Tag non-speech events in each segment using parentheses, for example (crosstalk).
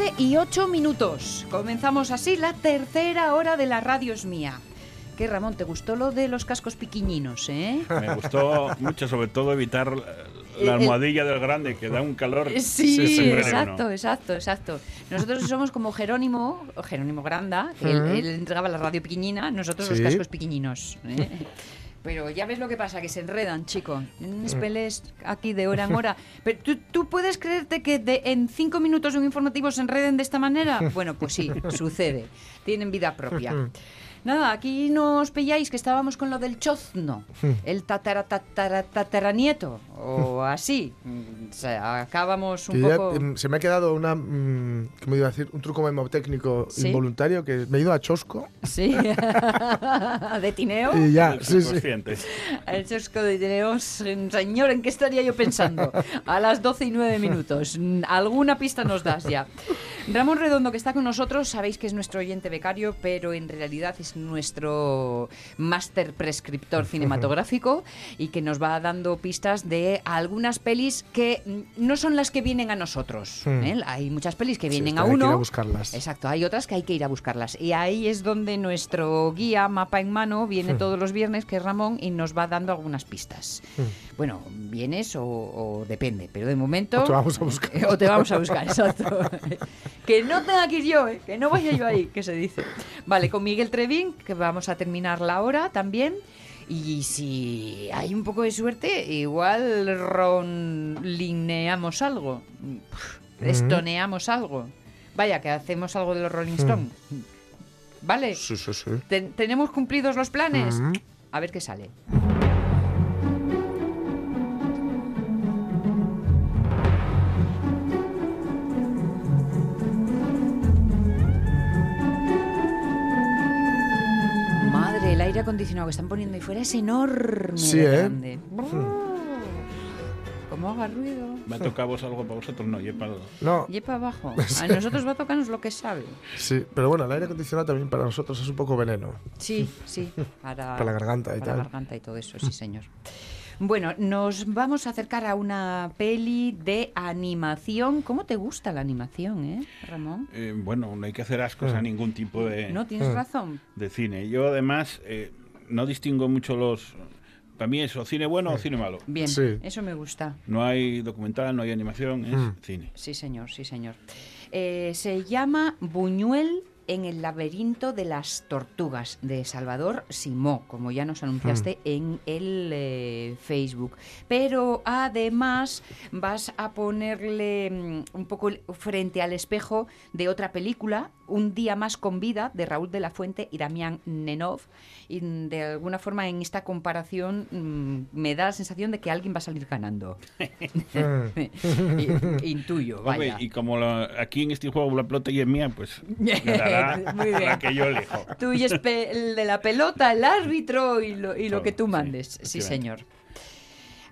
12 y 8 minutos. Comenzamos así la tercera hora de la radio es mía. ¿Qué, Ramón? ¿Te gustó lo de los cascos piquiñinos, eh? Me gustó mucho, sobre todo, evitar la almohadilla del grande, que da un calor. Sí, siempre exacto, exacto, exacto. Nosotros somos como Jerónimo, Jerónimo Granda, que él, Ujú. él entregaba la radio piquiñina, nosotros los Sí. cascos piquiñinos. ¿eh? Pero ya ves lo que pasa, que se enredan, chico. En pelés aquí de hora en (laughs) hora. Pero ¿tú, tú puedes creerte que de, en cinco minutos de un informativo se enreden de esta manera? (laughs) Bueno, pues sí, sucede. Tienen vida propia. Nada, aquí nos pilláis que estábamos con lo del chozno, el tatara, tatara, tataranieto, o así. Mm, O sea, acabamos un ya, poco... em, se me ha quedado una, mm, ¿cómo iba a decir? Un truco memotécnico Sí. involuntario que me he ido a Chosco Sí, (laughs) de Tineo. y ya, El sí, sí. El chosco de Tineo, señor, ¿en qué estaría yo pensando? A las 12 y 9 minutos. Alguna pista nos das ya. Ramón Redondo, que está con nosotros, sabéis que es nuestro oyente becario, pero en realidad es nuestro máster prescriptor (laughs) cinematográfico y que nos va dando pistas de algunas pelis que mm, no son las que vienen a nosotros. Hmm. ¿eh? Hay muchas pelis que vienen a hay que ir uno. a buscarlas. Exacto, hay otras que hay que ir a buscarlas. Y ahí es donde nuestro guía, mapa en mano, viene todos los viernes, que es Ramón, y nos va dando algunas pistas. Bueno, vienes o, o depende, pero de momento... O te vamos a buscar. (laughs) O te vamos a buscar, exacto. (laughs) que no tenga que ir yo, ¿eh? que no vaya yo ahí, que se dice. Vale, con Miguel Que vamos a terminar la hora también. Y si hay un poco de suerte, igual ronlineamos algo. Estoneamos algo. Vaya, que hacemos algo de los Rolling Stones. ¿Vale? Sí, sí, sí. Ten- ¿Tenemos cumplidos los planes? A ver qué sale. Aire acondicionado que están poniendo ahí fuera es enorme. Sí, de ¿eh? grande. (laughs) Como haga ruido. Me ha tocado vos algo para vosotros, no, y para No, Y para abajo. (laughs) A nosotros va a tocarnos lo que sabe. sí, pero bueno, el aire acondicionado también para nosotros es un poco veneno. Sí, sí. (laughs) Para, Para la garganta y para la tal. garganta y todo eso, sí, señor. Bueno, nos vamos a acercar a una peli de animación. ¿Cómo te gusta la animación, eh, Ramón? Eh, bueno, no hay que hacer ascos a ningún tipo de, No, tienes razón. de cine. Yo, además, eh, no distingo mucho los. Para mí es o cine bueno o cine malo. Bien, Sí. eso me gusta. No hay documental, no hay animación, es Mm. cine. Sí, señor, sí, señor. Eh, se llama Buñuel en el laberinto de las tortugas de Salvador Simó, como ya nos anunciaste en el eh, Facebook. Pero además vas a ponerle mm, un poco frente al espejo de otra película, Un día más con vida, de Raúl de la Fuente y Damián Nenov. Y mm, de alguna forma en esta comparación mm, me da la sensación de que alguien va a salir ganando. (laughs) (laughs) Intuyo, vaya. y como aquí en este juego la pelota y es mía, pues (laughs) ganará Muy bien. la que yo elijo. Tú y el de la pelota, el árbitro y lo, y lo Todo, que tú sí, mandes. Sí, efectivamente. señor.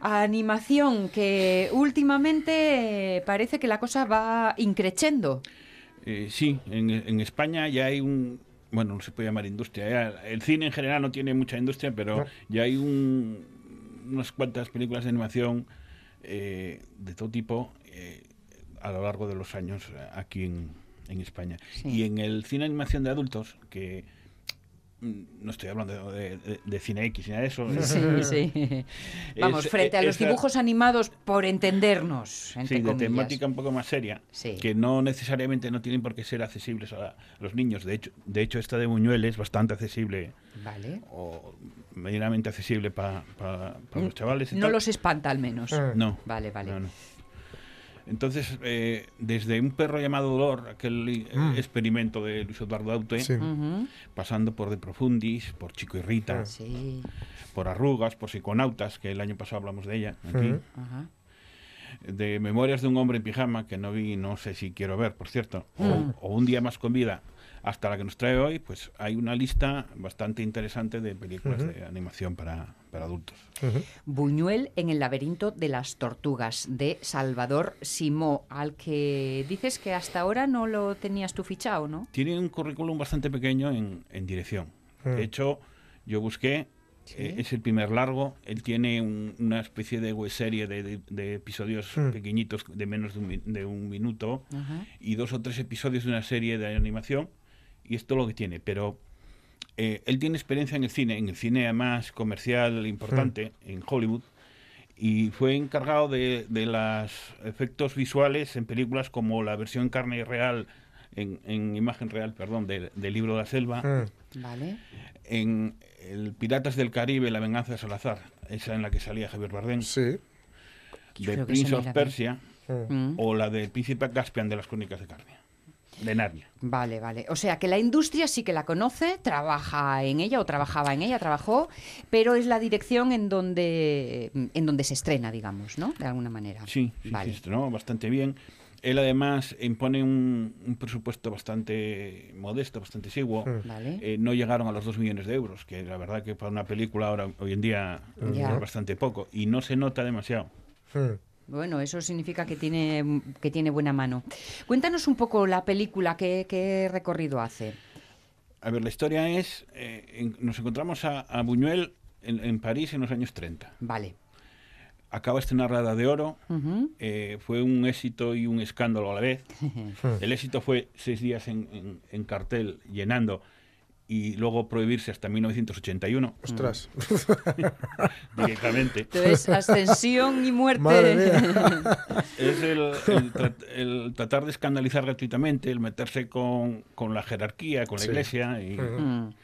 Animación que últimamente eh, parece que la cosa va increchendo. Eh, sí, en, en España ya hay un... Bueno, no se puede llamar industria. ya- el cine en general no tiene mucha industria, pero ya hay un, unas cuantas películas de animación eh, de todo tipo eh, a lo largo de los años eh, aquí en, en España. Sí. Y en el cine de animación de adultos, que no estoy hablando de, de- de cine X ni nada de eso. Sí, sí. (laughs) Vamos, Es- frente a los esa- dibujos animados, por entendernos, entre Sí, de comillas. temática un poco más seria, Sí. que no necesariamente no tienen por qué ser accesibles a, los niños. De hecho, de hecho, esta de Buñuel es bastante accesible Vale. o medianamente accesible para los chavales. y No tal. los espanta al menos. No. Vale, vale. no, no. Entonces, eh, desde un perro llamado Dolor, aquel eh, Mm. experimento de Luis Eduardo Aute, Sí. Pasando por De Profundis, por Chico y Rita, Sí. por Arrugas, por Psiconautas, que el año pasado hablamos de ella, aquí, de Memorias de un hombre en pijama, que no vi, no sé si quiero ver, por cierto, o- Mm. o, Un día más con vida, hasta la que nos trae hoy, pues hay una lista bastante interesante de películas Ujú. de animación para, para adultos. Ujú. Buñuel en el laberinto de las tortugas de Salvador Simó, al que dices que hasta ahora no lo tenías tú fichado, ¿no? Tiene un currículum bastante pequeño en, en dirección. Mm. De hecho, yo busqué, Sí. eh, es el primer largo, él tiene un- una especie de web serie de, de- de episodios Mm. pequeñitos de menos de un, de un minuto Ajá. y dos o tres episodios de una serie de animación y esto es lo que tiene, pero eh, él tiene experiencia en el cine, en el cine además comercial importante en Hollywood y fue encargado de, de los efectos visuales en películas como la versión carne real, en, en imagen real, perdón, del, del libro de la selva, Mm. Vale. en el Piratas del Caribe, La venganza de Salazar, esa en la que salía Javier Bardem, Sí. de Prince of. Persia Mm. Mm. o la del Príncipe Caspian de las Crónicas de Narnia, de Narnia. Vale, vale. O sea que la industria sí que la conoce, trabaja en ella o trabajaba en ella, trabajó, pero es la dirección en donde en donde se estrena, digamos, ¿no? De alguna manera. Sí, sí, Vale. se estrenó bastante bien. Él además impone un, un presupuesto bastante modesto, bastante exiguo. Mm. Vale. Eh, no llegaron a los 2 millones de euros, que la verdad que para una película ahora hoy en día Ya. es bastante poco. Y no se nota demasiado. Mm. Bueno, eso significa que tiene, que tiene buena mano. Cuéntanos un poco la película, qué, qué recorrido hace. A ver, la historia es, eh, en- nos encontramos a, a Buñuel en, en París en los años 30. Vale. Acaba La Edad de Oro, eh, fue un éxito y un escándalo a la vez. (laughs) El éxito fue seis días en cartel llenando y luego prohibirse hasta 1981 Ostras. (laughs) directamente. Entonces, ascensión y muerte. Madre mía. (laughs) Es el, el el tratar de escandalizar gratuitamente, el meterse con, con la jerarquía, con la Sí. iglesia y. Mm.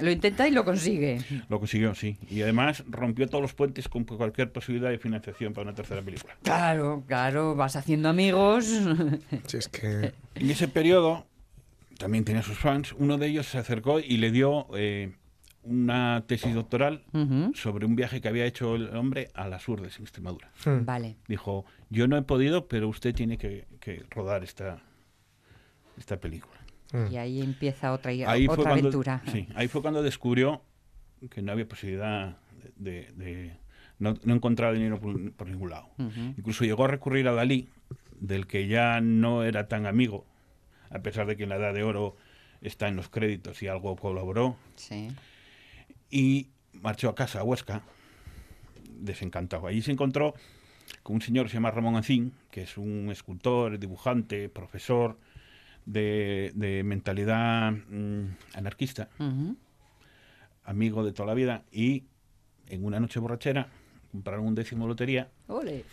Lo intenta y lo consigue. lo consiguió, sí. Y además rompió todos los puentes con cualquier posibilidad de financiación para una tercera película. Claro, claro, vas haciendo amigos. Si es que. En ese periodo también tenía sus fans. Uno de ellos se acercó y le dio eh, una tesis doctoral Ujú. sobre un viaje que había hecho el hombre a las Urdes, en Extremadura. Mm. Vale. Dijo, yo no he podido, pero usted tiene que, que rodar esta, esta película. Mm. Y ahí empieza otra, Ahí otra cuando, aventura. sí, ahí fue cuando descubrió que no había posibilidad de... de- no, no encontrar dinero por, por ningún lado. Ujú. Incluso llegó a recurrir a Dalí, del que ya no era tan amigo, a pesar de que en la Edad de Oro está en los créditos y algo colaboró, Sí. y marchó a casa, a Huesca, desencantado. Allí se encontró con un señor que se llama Ramón Ancín, que es un escultor, dibujante, profesor de, de mentalidad mm, anarquista, amigo de toda la vida, y en una noche borrachera compraron un décimo de lotería Ole.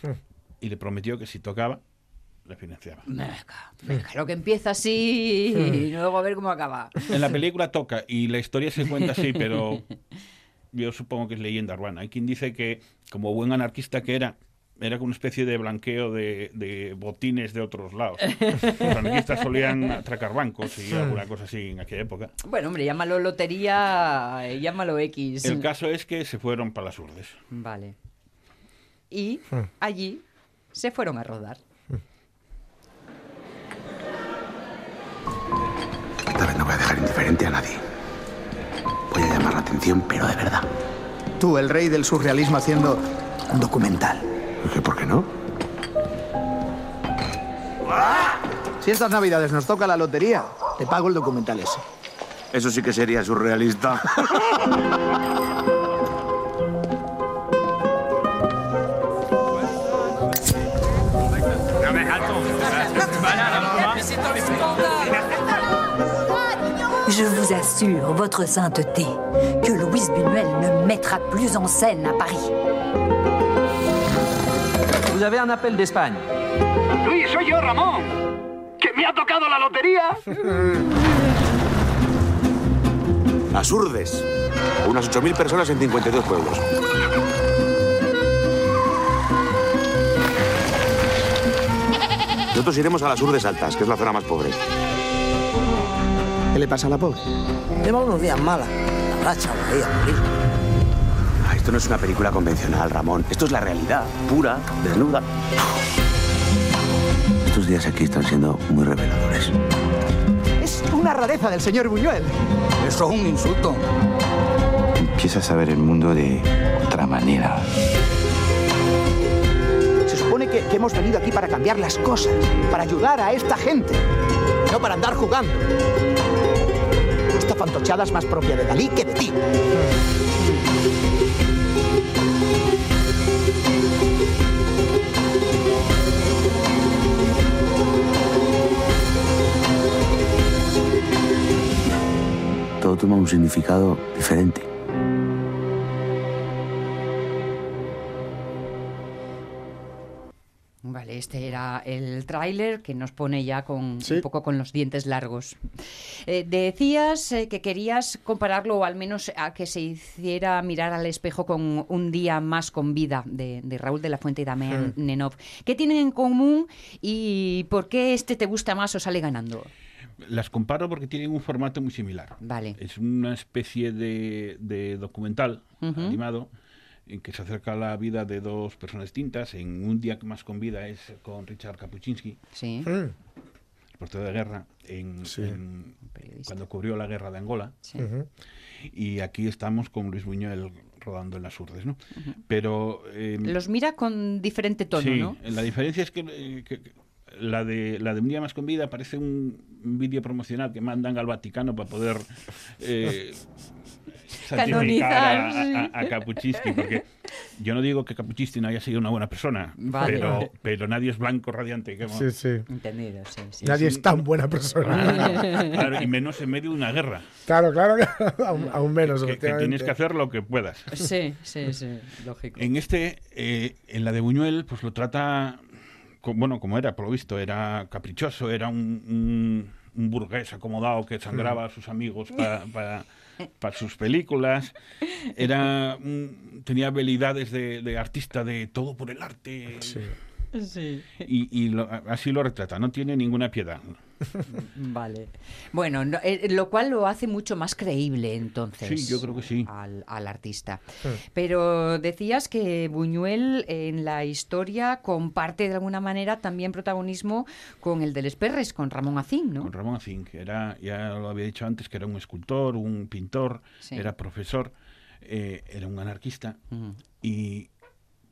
y le prometió que si tocaba, le financiaba. Venga, venga, lo que empieza así y luego a ver cómo acaba. En la película toca y la historia se cuenta así, pero yo supongo que es leyenda urbana. Hay quien dice que, como buen anarquista que era, era como una especie de blanqueo de, de botines de otros lados. Los anarquistas solían atracar bancos y alguna cosa así en aquella época. Bueno, hombre, llámalo lotería, eh, llámalo X. El caso es que se fueron para las urdes. Vale. Y Hmm. allí se fueron a rodar. Llamar la atención, pero de verdad. Tú, el rey del surrealismo, haciendo un documental. ¿Qué, ¿Por qué no? Si estas navidades nos toca la lotería, te pago el documental ese. Eso sí que sería surrealista. Je vous assure, votre sainteté, Louise Buñuel ne mettra plus en scène à Paris. Vous avez un appel d'Espagne. Luis, soy yo, Ramón. ¡Que me ha tocado la lotería! (laughs) Las Urdes. Unas 8.000 personas en 52 pueblos. Nosotros iremos a las Urdes Altas, que es la zona más pobre. ¿Qué le pasa a la pobre? Lleva unos días malas. A morir. Ah, Esto no es una película convencional, Ramón. Esto es la realidad, pura, desnuda. Estos días aquí están siendo muy reveladores. Es una rareza del señor Buñuel. Eso es un insulto. Empiezas a ver el mundo de otra manera. Se supone que, que hemos venido aquí para cambiar las cosas, para ayudar a esta gente, no para andar jugando. Esta fantochada es más propia de Dalí que de ti. Todo toma un significado diferente. Este era el tráiler que nos pone ya con un poco con los dientes largos. Eh, decías eh, que querías compararlo o al menos a que se hiciera mirar al espejo con Un día más con vida de, de Raúl de la Fuente y Damián Hmm. Nenov. ¿Qué tienen en común y por qué este te gusta más o sale ganando? Las comparo porque tienen un formato muy similar. Vale. Es una especie de, de documental animado en que se acerca la vida de dos personas distintas. En Un día más con vida es con Richard Kapuczynski, Sí. el portero de guerra, en, en- cuando cubrió la guerra de Angola. Sí. Y aquí estamos con Luis Buñuel rodando en las urdes, ¿no? Pero... eh, Los mira con diferente tono, sí, ¿no? la diferencia es que, eh, que- que la de la de un día más con vida parece un vídeo promocional que mandan al Vaticano para poder eh, (laughs) a, Canonizar, a, porque yo no digo que Kapuczynski no haya sido una buena persona, Vale. pero, pero nadie es blanco radiante. que- Sí, sí. Entendido, sí, sí. Nadie es tan buena persona. (laughs) Claro, y menos en medio de una guerra. Claro, claro, (laughs) aún, aún menos. Que, tienes que hacer lo que puedas. Sí, sí, sí, lógico. En este, eh, en la de Buñuel, pues lo trata, bueno, como era, por lo visto, era caprichoso, era un, un- un burgués acomodado que sangraba a sus amigos para para sus películas, era tenía habilidades de, de artista de todo por el arte. Sí. Y, y lo- así lo retrata, no tiene ninguna piedad. (laughs) Vale. Bueno, no- eh, lo cual lo hace mucho más creíble entonces. Sí, yo creo que sí. Al, al artista. Sí. Pero decías que Buñuel en la historia comparte de alguna manera también protagonismo con el de Les Perres, con Ramón Acín, ¿no? Con Ramón Acín, que era, ya lo había dicho antes, que era un escultor, un pintor, Sí. era profesor, eh, era un anarquista y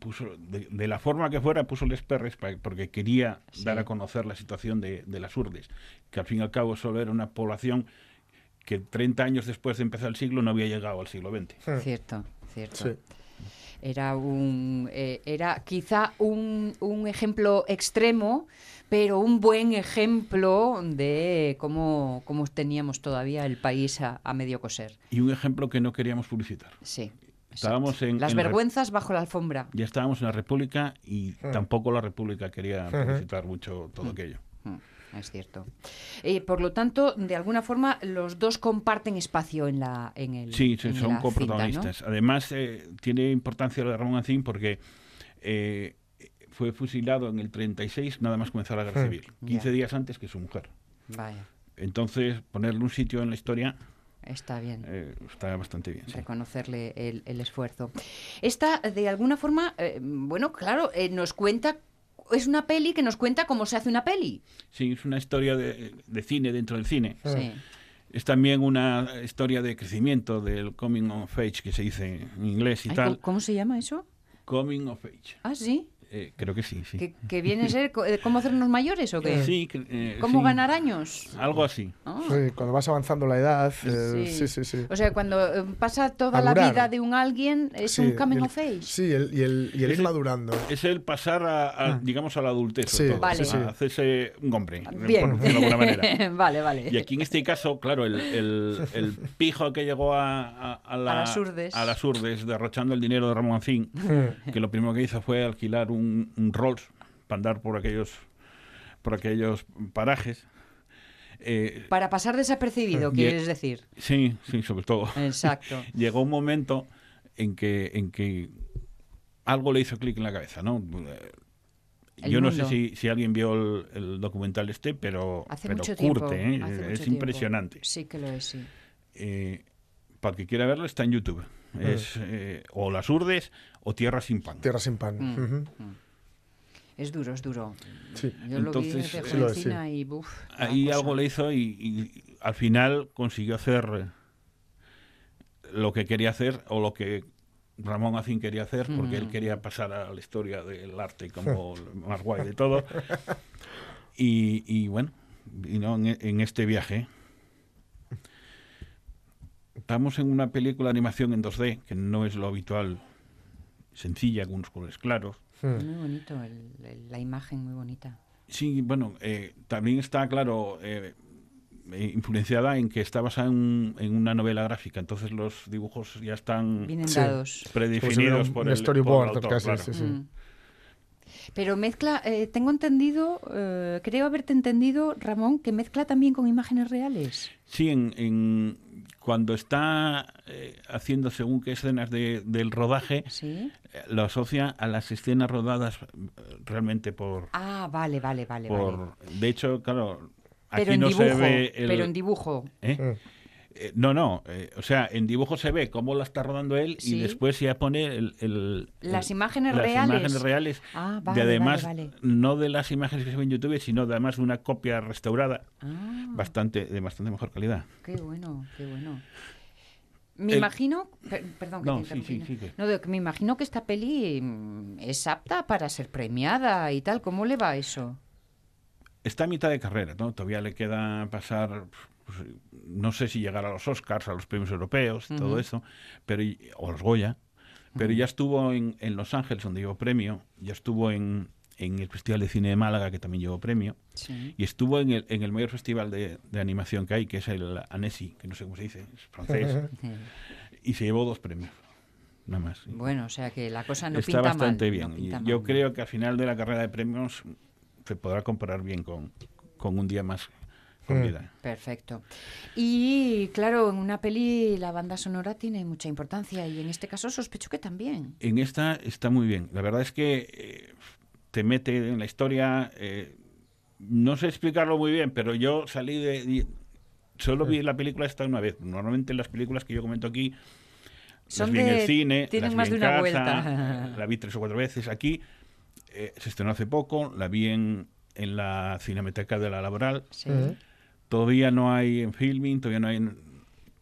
puso, de, de la forma que fuera, puso Les Perres porque quería Sí. dar a conocer la situación de, de las urdes, que al fin y al cabo solo era una población que 30 años después de empezar el siglo no había llegado al siglo XX. Cierto, cierto. Sí. Era un eh, era quizá un, un ejemplo extremo, pero un buen ejemplo de cómo, cómo teníamos todavía el país a, a medio coser. Y un ejemplo que no queríamos publicitar. Sí. Estábamos en, Las en la vergüenzas bajo la alfombra. ya estábamos en la República y Mm. tampoco la República quería publicitar mucho todo Mm. aquello. Mm, Es cierto. Eh, por lo tanto, de alguna forma, los dos comparten espacio en la en el Sí, sí, en son la cinta, ¿no? coprotagonistas. Además, eh, tiene importancia lo de Ramón Ancín porque eh, fue fusilado en el 36, nada más comenzar la guerra civil, 15 Ya. días antes que su mujer. Vaya, Entonces, ponerle un sitio en la historia está bien. eh, está bastante bien. sí. reconocerle el, el esfuerzo. Esta, de alguna forma, eh, bueno, claro, eh, nos cuenta, es una peli que nos cuenta cómo se hace una peli. Sí, es una historia de, de cine dentro del cine. Sí. Es también una historia de crecimiento del coming of age, que se dice en inglés y Ay, tal. ¿cómo, cómo se llama eso? Coming of age. Ah, sí. Eh, creo que sí, sí. ¿Que, que viene a ser eh, cómo hacernos mayores o qué? Sí, que- eh, ¿Cómo sí. ganar años? Algo así. Ah. Sí, cuando vas avanzando la edad. eh, sí, sí, sí. O sea, cuando eh, pasa toda la Madurar. vida de un alguien, es Sí, un coming of age. Sí, el- y el, y el ir Ese- madurando. Es el pasar a, a, Ah. digamos, a la adultez, Sí, todo, Vale. sí, sí. a hacerse un hombre, Bien. por de alguna manera. (laughs) vale, vale. Y aquí en este caso, claro, el, el- el pijo que llegó a, a, a la- A las Urdes. a las Urdes, derrochando el dinero de Ramón Ancín, que lo primero que hizo fue alquilar un, un Rolls para andar por aquellos, por aquellos parajes. Eh, Para pasar desapercibido, (laughs) quieres decir. sí, sí, sobre todo. Exacto. (laughs) Llegó un momento en que, en que algo le hizo clic en la cabeza, ¿no? Yo no sé si, si alguien vio el, el documental este, pero, Hace pero mucho curte, tiempo. ¿eh? hace es mucho tiempo. impresionante. Sí que lo es, sí. Eh, para el que quiera verlo está en YouTube. Es eh, o Las Urdes o Tierra sin pan. Tierra sin pan. Mm. Ujú. Es duro, es duro. Sí. Yo Entonces, lo vi desde sí lo es, sí. jovencina y buf, Ahí cosa. algo le hizo y, y al final consiguió hacer eh, lo que quería hacer o lo que Ramón Acín quería hacer, porque él Mm. quería pasar a la historia del arte como (laughs) lo más guay de todo. Y, y bueno, y no, en, en este viaje. Estamos en una película de animación en 2D, que no es lo habitual, sencilla, con unos colores claros. Mm. Muy bonito, el- el- la imagen muy bonita. Sí, bueno, eh, también está, claro, eh, eh, influenciada en que está basada en, en una novela gráfica, entonces los dibujos ya están Sí. si predefinidos un- por un el storyboard, por el autor, casi, claro. sí, sí. Mm. Pero mezcla, eh, tengo entendido, eh, creo haberte entendido, Ramón, que mezcla también con imágenes reales. Sí, en, en- cuando está eh, haciendo según qué escenas de- del rodaje, ¿Sí? eh, lo asocia a las escenas rodadas eh, realmente por... Ah, vale, vale, vale. por vale. De hecho, claro, aquí Pero en no dibujo, se ve el... pero en dibujo. ¿Eh? Eh, no, no, eh, o sea, en dibujo se ve cómo la está rodando él Sí. y después ya pone el, el- Las imágenes las reales. imágenes reales. Ah, de vale, además, vale, vale. no de las imágenes que se ven en YouTube, sino de además de una copia restaurada Ah, bastante de bastante mejor calidad. qué bueno, qué bueno. Me El- imagino, per- perdón que No, te me imagino que esta peli mm, es apta para ser premiada y tal. ¿Cómo le va eso? Está a mitad de carrera, ¿no? Todavía le queda pasar, pues, no sé si llegar a los Oscars, a los premios europeos, y todo eso, pero o a los Goya, pero ya estuvo en, en Los Ángeles, donde llevó premio, ya estuvo en, en el Festival de Cine de Málaga, que también llevó premio, Sí. y estuvo en el, en el mayor festival de, de animación que hay, que es el Annecy, que no sé cómo se dice, es francés, y se llevó dos premios, nada más. Bueno, o sea que la cosa no Está pinta bastante mal. bien. no y pinta yo mal, creo que al final de la carrera de premios se podrá comparar bien con, con un día más con Mm. vida. Perfecto. Y claro, en una peli la banda sonora tiene mucha importancia y en este caso sospecho que también. En esta está muy bien. La verdad es que eh, te mete en la historia. eh, no sé explicarlo muy bien, pero yo salí de. y- Solo vi la película esta una vez. Normalmente las películas que yo comento aquí Son las vi en de- el cine, tienen las más vi de una casa, vuelta. (laughs) la vi tres o cuatro veces. Aquí eh, se estrenó hace poco, la vi en, en la Cinemateca de la Laboral. Sí. Todavía no hay en filming, todavía no hay en-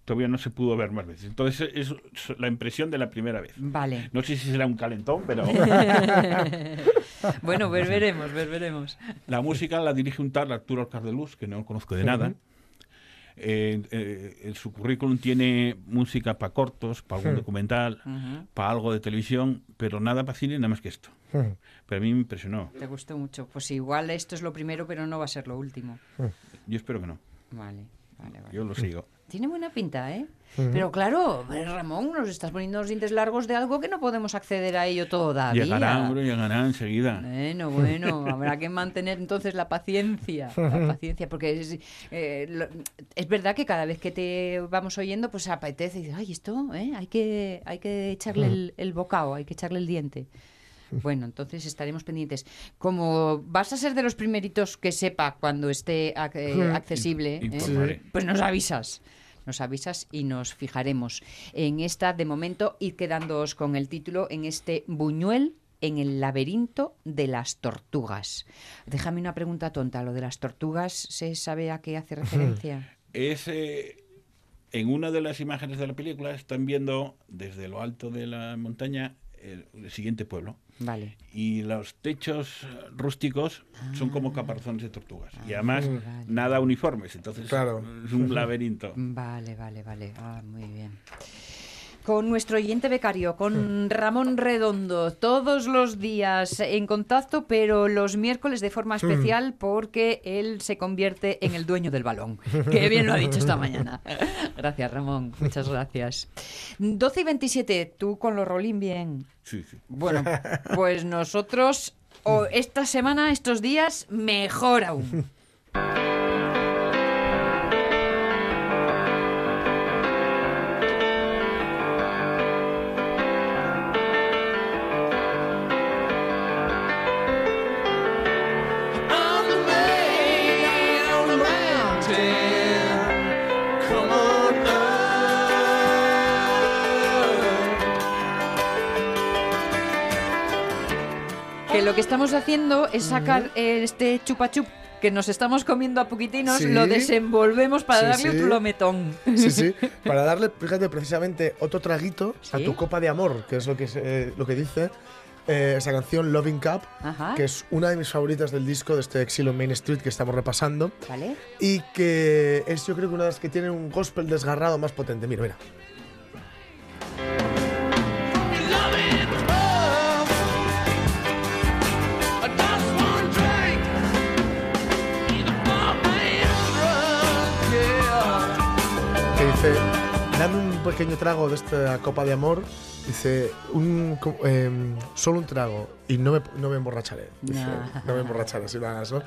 todavía no se pudo ver más veces. Entonces es, la impresión de la primera vez. Vale. No sé si será un calentón, pero (laughs) bueno, ver, veremos, ver, veremos. la música la dirige un tal Arturo Alcardeluz, que no conozco de nada. Eh, eh, en su currículum tiene música para cortos, para algún documental, para algo de televisión, pero nada para cine, nada más que esto. Pero a mí me impresionó. Te gustó mucho. Pues igual esto es lo primero, pero no va a ser lo último. Yo espero que no. Vale, vale, vale. Yo lo sigo. Tiene buena pinta, ¿eh? Pero claro, Ramón, nos estás poniendo los dientes largos de algo que no podemos acceder a ello todavía. Llegará, hombre, llegará enseguida. Bueno, bueno, habrá que mantener entonces la paciencia, la paciencia, porque es, eh, lo- es verdad que cada vez que te vamos oyendo, pues apetece y dices, ay, esto, ¿eh? hay que, hay que echarle el, el bocado, hay que echarle el diente. (laughs) Bueno, entonces estaremos pendientes. Como vas a ser de los primeritos que sepa cuando esté ac- eh, (laughs) accesible, ¿eh? Pues nos avisas. Nos avisas y nos fijaremos en esta, de momento, ir quedándoos con el título en este Buñuel en el laberinto de las tortugas. Déjame una pregunta tonta. ¿Lo de las tortugas se sabe a qué hace referencia? Es eh, en una de las imágenes de la película están viendo desde lo alto de la montaña el, el siguiente pueblo. Vale. Y los techos rústicos son como caparazones de tortugas. y además, Ah. vale. nada uniformes. Entonces, Claro. es un laberinto. Vale, vale, vale. Ah, muy bien. Con nuestro oyente becario, con Ramón Redondo, todos los días en contacto, pero los miércoles de forma especial porque él se convierte en el dueño del balón. (laughs) Que bien lo ha dicho esta mañana. Gracias, Ramón. Muchas gracias. 12 y 27, tú con los rolín bien. Sí, sí. Bueno, pues nosotros o esta semana, estos días, mejor aún. Estamos haciendo es sacar eh, este chupa chup que nos estamos comiendo a poquitinos, Sí. lo desenvolvemos para Sí, darle sí. un plometón. Sí, sí, (laughs) para darle, fíjate, precisamente otro traguito a tu copa de amor, que es lo que, se- lo que dice eh, esa canción Loving Cup, Ajá. que es una de mis favoritas del disco de este Exilo Main Street que estamos repasando ¿Vale? y que es yo creo que una de las que tiene un gospel desgarrado más potente. Mira, mira. Pequeño trago de esta copa de amor, dice, un, em, solo un trago y no me, no me emborracharé. Dice, Nah. no me emborracharé, si lo hagas, ¿no?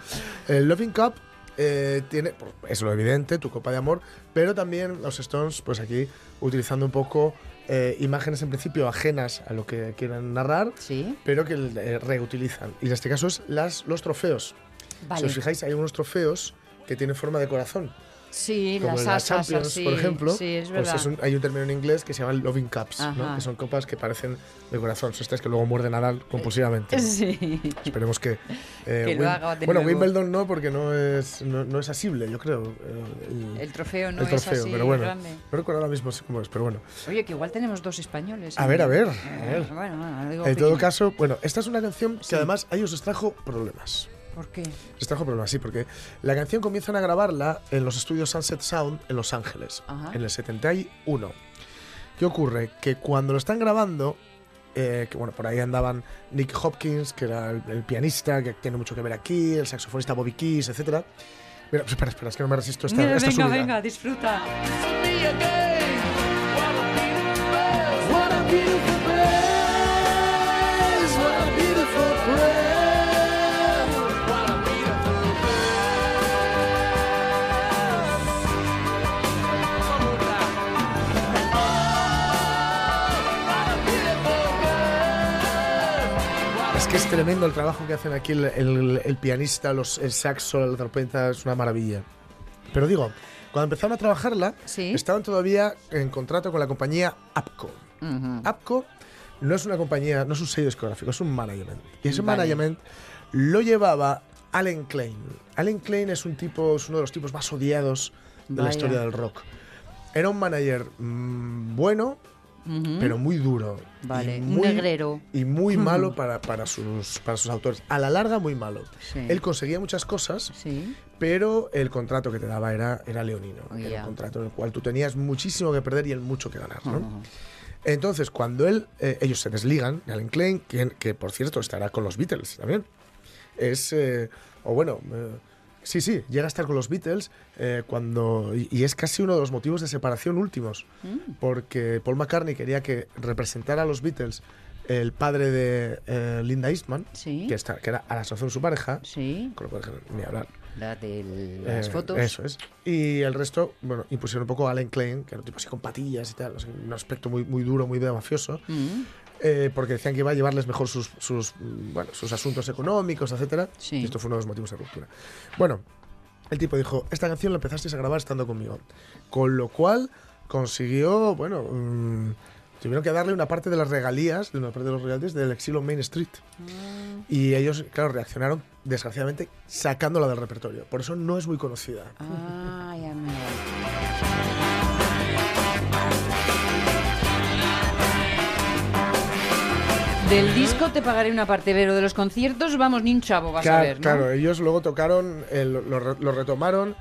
El Loving Cup eh, tiene, por- es lo evidente, tu copa de amor, pero también los Stones, pues aquí, utilizando un poco eh, imágenes en principio ajenas a lo que quieran narrar, Sí. pero que eh, reutilizan. Y en este caso es las, los trofeos. Vale. Si os fijáis, hay unos trofeos que tienen forma de corazón Sí, como las en la asas Champions, así. por ejemplo, Sí, es pues es un- hay un término en inglés que se llama loving cups, ¿no? Que son copas que parecen de corazón. Son estas que luego muerde Nadal compulsivamente. ¿no? Sí. Esperemos que. eh, Que lo haga bueno. Wimbledon no, porque no es, no, no es asible, yo creo. eh, El, El trofeo no el trofeo, es así pero bueno. grande. No recuerdo ahora mismo cómo es, pero bueno. Oye, que igual tenemos dos españoles. A ¿eh? ver, a ver, a Eh, ver. Bueno, bueno, digo En todo caso, bueno, esta es una canción que Sí. además a ellos les trajo problemas. ¿Por qué? Les trajo problemas, sí, porque la canción comienzan a grabarla en los estudios Sunset Sound en Los Ángeles, Ajá. en el 71. ¿Qué ocurre? Que cuando lo están grabando, eh, que bueno, por ahí andaban Nick Hopkins, que era el, el pianista, que tiene mucho que ver aquí, el saxofonista Bobby Keys, etc. Mira, espera, espera, es que no me resisto a esta, Mira, esta venga, subida. venga, disfruta. Que es tremendo el trabajo que hacen aquí el, el- el pianista, los, el saxo, la trompeta, es una maravilla. Pero digo, cuando empezaron a trabajarla, Sí. estaban todavía en contrato con la compañía APCO. APCO no es una compañía, no es un sello discográfico, es un management. Y ese Vale. management lo llevaba Allen Klein. Allen Klein es un tipo, es uno de los tipos más odiados de la historia del rock. Era un manager mm, bueno, Pero muy duro. y Vale, un muy- negrero. Y muy malo para, para, sus, para sus autores. A la larga, muy malo. Sí. Él conseguía muchas cosas, Sí. pero el contrato que te daba era, era leonino. Oh, Era un contrato en el cual tú tenías muchísimo que perder y él mucho que ganar. ¿no? Entonces, cuando él, eh, ellos se desligan, Alan Klein, que, que, por cierto estará con los Beatles también, es, eh, o bueno, eh, sí, sí, llega a estar con los Beatles eh, cuando, y, y es casi uno de los motivos de separación últimos, Mm. porque Paul McCartney quería que representara a los Beatles el padre de eh, Linda Eastman, Sí. que, está, que era a la asociación su pareja, Sí. con lo cual ni hablar. La de las Eh, fotos. Eso es. Y el resto, bueno, impusieron un poco a Alan Klein, que era un tipo así con patillas y tal, o sea, un aspecto muy, muy duro, muy de mafioso, Mm. Eh, porque decían que iba a llevarles mejor sus, sus, mm, bueno, sus asuntos económicos, etcétera. Sí. Y esto fue uno de los motivos de ruptura. Bueno, el tipo dijo, esta canción la empezasteis a grabar estando conmigo. Con lo cual consiguió, bueno, mm, tuvieron que darle una parte de las regalías, de una parte de los royalties del exilio Main Street. Y ellos, claro, reaccionaron, desgraciadamente, sacándola del repertorio. Por eso no es muy conocida. Ah, ya me (laughs) Del disco te pagaré una parte, pero de los conciertos, vamos, ni un chavo vas a Claro, ver, ¿no? claro, ellos luego tocaron, eh, lo, lo re- lo retomaron.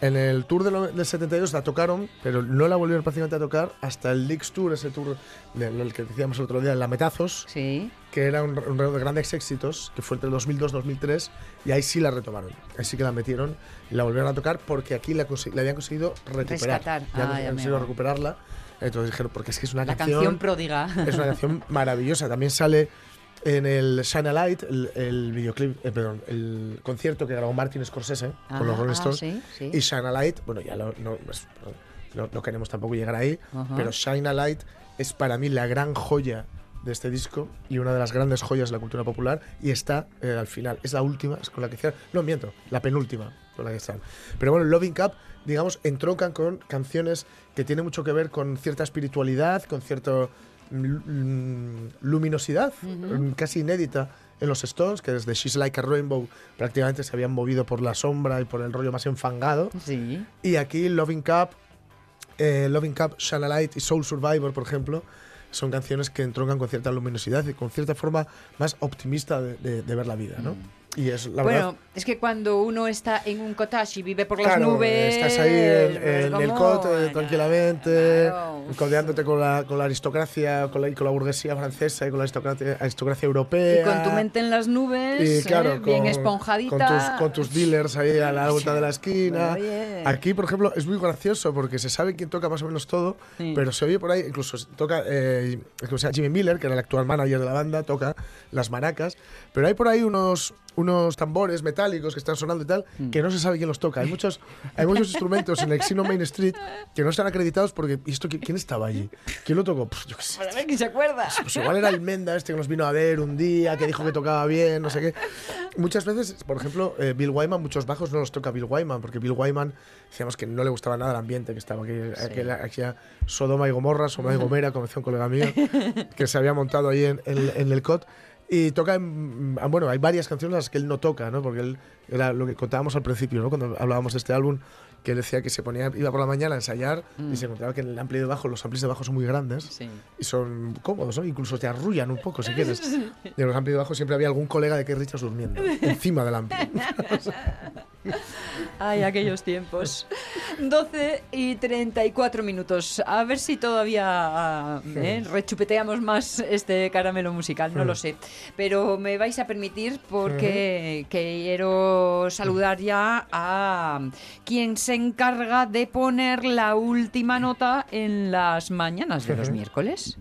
En el tour del, no- del 72 la tocaron, pero no la volvieron prácticamente a tocar hasta el Leaks Tour, ese tour del que decíamos el otro día, el Lametazos, Sí. que era un, un de grandes éxitos, que fue entre el 2002 y 2003, y ahí sí la retomaron. Ahí sí que la metieron y la volvieron a tocar porque aquí la, la habían conseguido recuperar. Rescatar. Ya Ah, habían ya conseguido recuperarla. Entonces dijeron, porque es que es una La canción. canción pródiga. Es una canción (laughs) maravillosa. También sale en el Shine a Light, el, el videoclip, eh, perdón, el concierto que grabó Martin Scorsese con los Ah, Rolling ah, Stones. sí, sí. Y Shine a Light, bueno, ya lo- no, pues, no, no queremos tampoco llegar ahí, pero Shine a Light es para mí la gran joya de este disco y una de las grandes joyas de la cultura popular y está eh, al final, es la última, es con la que cierran, no miento, la penúltima con la que están. Pero bueno, Loving Cup, digamos, entroncan con canciones que tienen mucho que ver con cierta espiritualidad, con cierta luminosidad, mm, casi inédita en los Stones, que desde She's Like a Rainbow prácticamente se habían movido por la sombra y por el rollo más enfangado. Sí. Y aquí Loving Cup, eh, Loving Cup, Shine a Light y Soul Survivor, por ejemplo, son canciones que entroncan con cierta luminosidad y con cierta forma más optimista de, de- de ver la vida, ¿no? Y es la bueno, verdad. es que cuando uno está en un cottage y vive por las Claro, nubes. estás ahí en, pues, en el ¿cómo? cote tranquilamente, codeándote con la, con la aristocracia, con la, con la burguesía francesa y con la aristocracia, aristocracia europea. Y con tu mente en las nubes, Y claro, ¿eh? bien con- esponjadita. Con tus, con tus dealers ahí a la vuelta de la esquina. Oye. Aquí, por ejemplo, es muy gracioso porque se sabe quién toca más o menos todo, Sí. pero se oye por ahí, incluso toca, eh, o sea, Jimmy Miller, que era el actual manager de la banda, toca las maracas, pero hay por ahí unos, unos tambores metálicos que están sonando y tal, Mm. que no se sabe quién los toca. Hay muchos, hay muchos (laughs) instrumentos en el Xeno Main Street que no están acreditados porque, ¿y esto qui- quién estaba allí? ¿Quién lo tocó? Pues yo qué sé. Para ver quién se acuerda. Pues igual era el Menda este que nos vino a ver un día, que dijo que tocaba bien, no sé qué. Muchas veces, por ejemplo, eh, Bill Wyman, muchos bajos no los toca Bill Wyman, porque Bill Wyman, decíamos que no le gustaba nada el ambiente que estaba aquí, aquel- aquella Sodoma y Gomorra, Sodoma y Gomera, como decía un colega mío, que se había montado ahí en, en- en el COT. Y toca, en- ah, bueno, hay varias canciones las que él no toca, ¿no? Porque él era lo que contábamos al principio, ¿no? Cuando hablábamos de este álbum, que él decía que se ponía, iba por la mañana a ensayar y se encontraba que en el ampli de bajo, los amplis de bajo son muy grandes y son cómodos, ¿no? Incluso te arrullan un poco si quieres. (laughs) Y en los amplis de bajo siempre había algún colega de que Richards durmiendo, encima del ampli. (laughs) (laughs) Ay, aquellos tiempos. 12 y 34 minutos. A ver si todavía ¿eh? rechupeteamos más este caramelo musical, no lo sé. Pero me vais a permitir porque quiero saludar ya a quien se encarga de poner la última nota en las mañanas de los miércoles.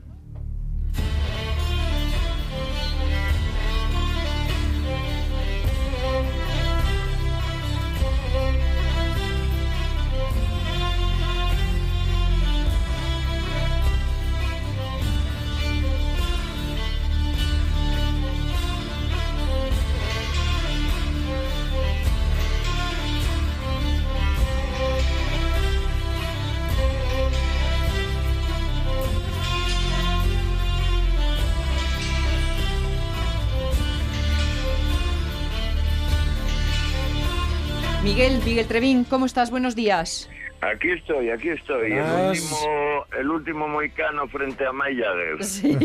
Miguel, Miguel Trevín, ¿cómo estás? Buenos días. Aquí estoy, aquí estoy. El Buenas. último, el último moicano frente a Mike Jagger. Sí,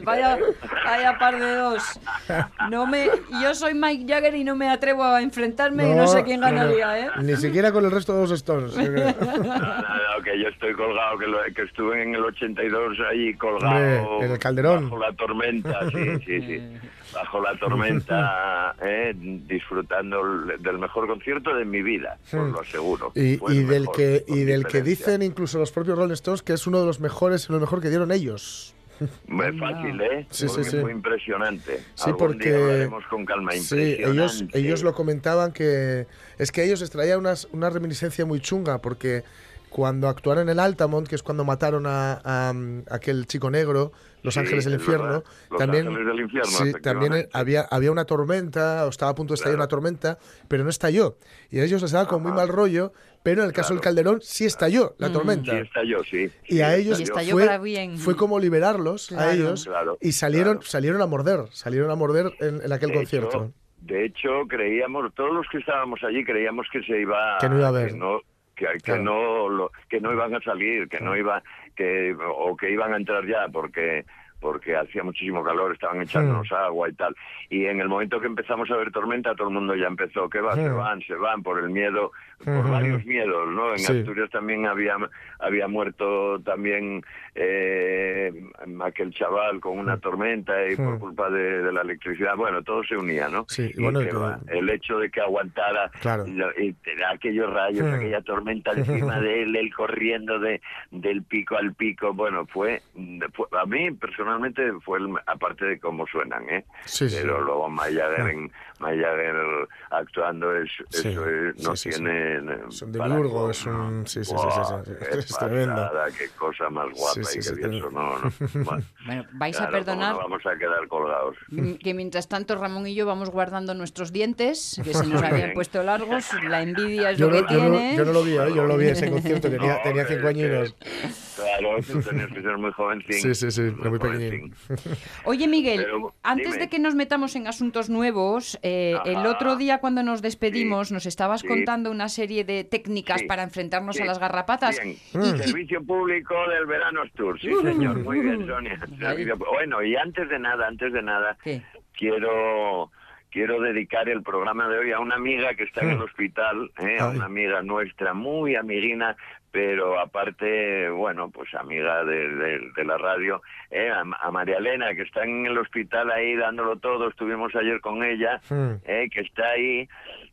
(laughs) vaya, vaya par de dos. No me, yo soy Mike Jagger y no me atrevo a enfrentarme y no sé quién ganaría, ¿eh? Ni siquiera con el resto de los Stones. creo. (laughs) No, no, que yo estoy colgado, que, lo- que estuve en el 82 ahí Hombre, colgado. en el Calderón. Bajo la tormenta, sí, sí, sí. (laughs) Bajo la tormenta, (laughs) eh, disfrutando el- del mejor concierto de mi vida, os lo aseguro. Y, del mejor, que, y del que dicen incluso los propios Rolling Stones que es uno de los mejores y lo mejor que dieron ellos. Es fácil, ¿eh? Sí, sí, Muy- sí. Muy impresionante. Sí, Algún porque día con calma. sí, ellos, ellos lo comentaban que es que ellos les traía unas- una reminiscencia muy chunga porque cuando actuaron en el Altamont, que es cuando mataron a, a, um, aquel chico negro, Los Sí, Ángeles del Infierno, también, Ángeles del Infierno, sí, también había, había una tormenta, o estaba a punto de estallar una tormenta, pero no estalló. Y ellos estaban con muy mal rollo, pero en el caso del Calderón sí estalló la tormenta. Sí, estalló, sí. Y a ellos estalló fue, para bien. fue como liberarlos Claro. a ellos Claro, y salieron, salieron a morder, salieron a morder en, en aquel De concierto. hecho, de hecho, creíamos, todos los que estábamos allí creíamos que se iba Que no iba a haber. que no, que, que Claro. no lo- que no iban a salir, que no iba que o que iban a entrar ya porque porque hacía muchísimo calor, estaban echándonos agua y tal. Y en el momento que empezamos a ver tormenta, todo el mundo ya empezó, que va, se van, se van, por el miedo, por varios miedos, ¿no? En Sí. Asturias también había, había muerto también eh, aquel chaval con una tormenta y por culpa de, de la electricidad. Bueno, todo se unía, ¿no? Sí, Y bueno, que va, el hecho de que aguantara Claro. lo- y aquellos rayos, aquella tormenta (laughs) encima de él, él corriendo de del pico al pico, bueno, fue, fue- a mí personalmente fue el, aparte de cómo suenan, ¿eh? Sí, sí. Pero luego Mayager, en, Mayager actuando es, Sí, eso es- no sí, sí, sí. tiene Es un para demiurgo, cómo, es un- sí, sí, sí, Buah, sí, sí, qué es tremendo. pasada, Qué cosa más guapa Sí, sí, y sí, qué eso, no, no. (laughs) Bueno, Bueno, vais claro, a perdonar ¿cómo no vamos a quedar colgados. mm, que mientras tanto Ramón y yo vamos guardando nuestros dientes, que se nos Muy habían bien. puesto largos, la envidia es Yo lo no, que yo, no, tiene. yo no lo vi, ¿eh? yo no lo vi ese concierto, tenía, No, tenía cinco añinos. Claro, tú tenías que ser muy jovencín. Sí, sí, sí, era muy pequeñín. Oye, Miguel, Pero, antes dime. de que nos metamos en asuntos nuevos, eh, el otro día cuando nos despedimos nos estabas sí. contando una serie de técnicas Sí, para enfrentarnos sí. a las garrapatas. Bien. Y- y- Servicio público del Verano Tour, sí señor, muy bien Sonia. Servicio pu- bueno, y antes de nada, antes de nada, quiero quiero dedicar el programa de hoy a una amiga que está en el hospital, ¿eh? a una amiga nuestra, muy amiguina, pero aparte, bueno, pues amiga de, de- de la radio, ¿eh? a, a María Elena, que está en el hospital ahí dándolo todo, estuvimos ayer con ella. ¿eh? que está ahí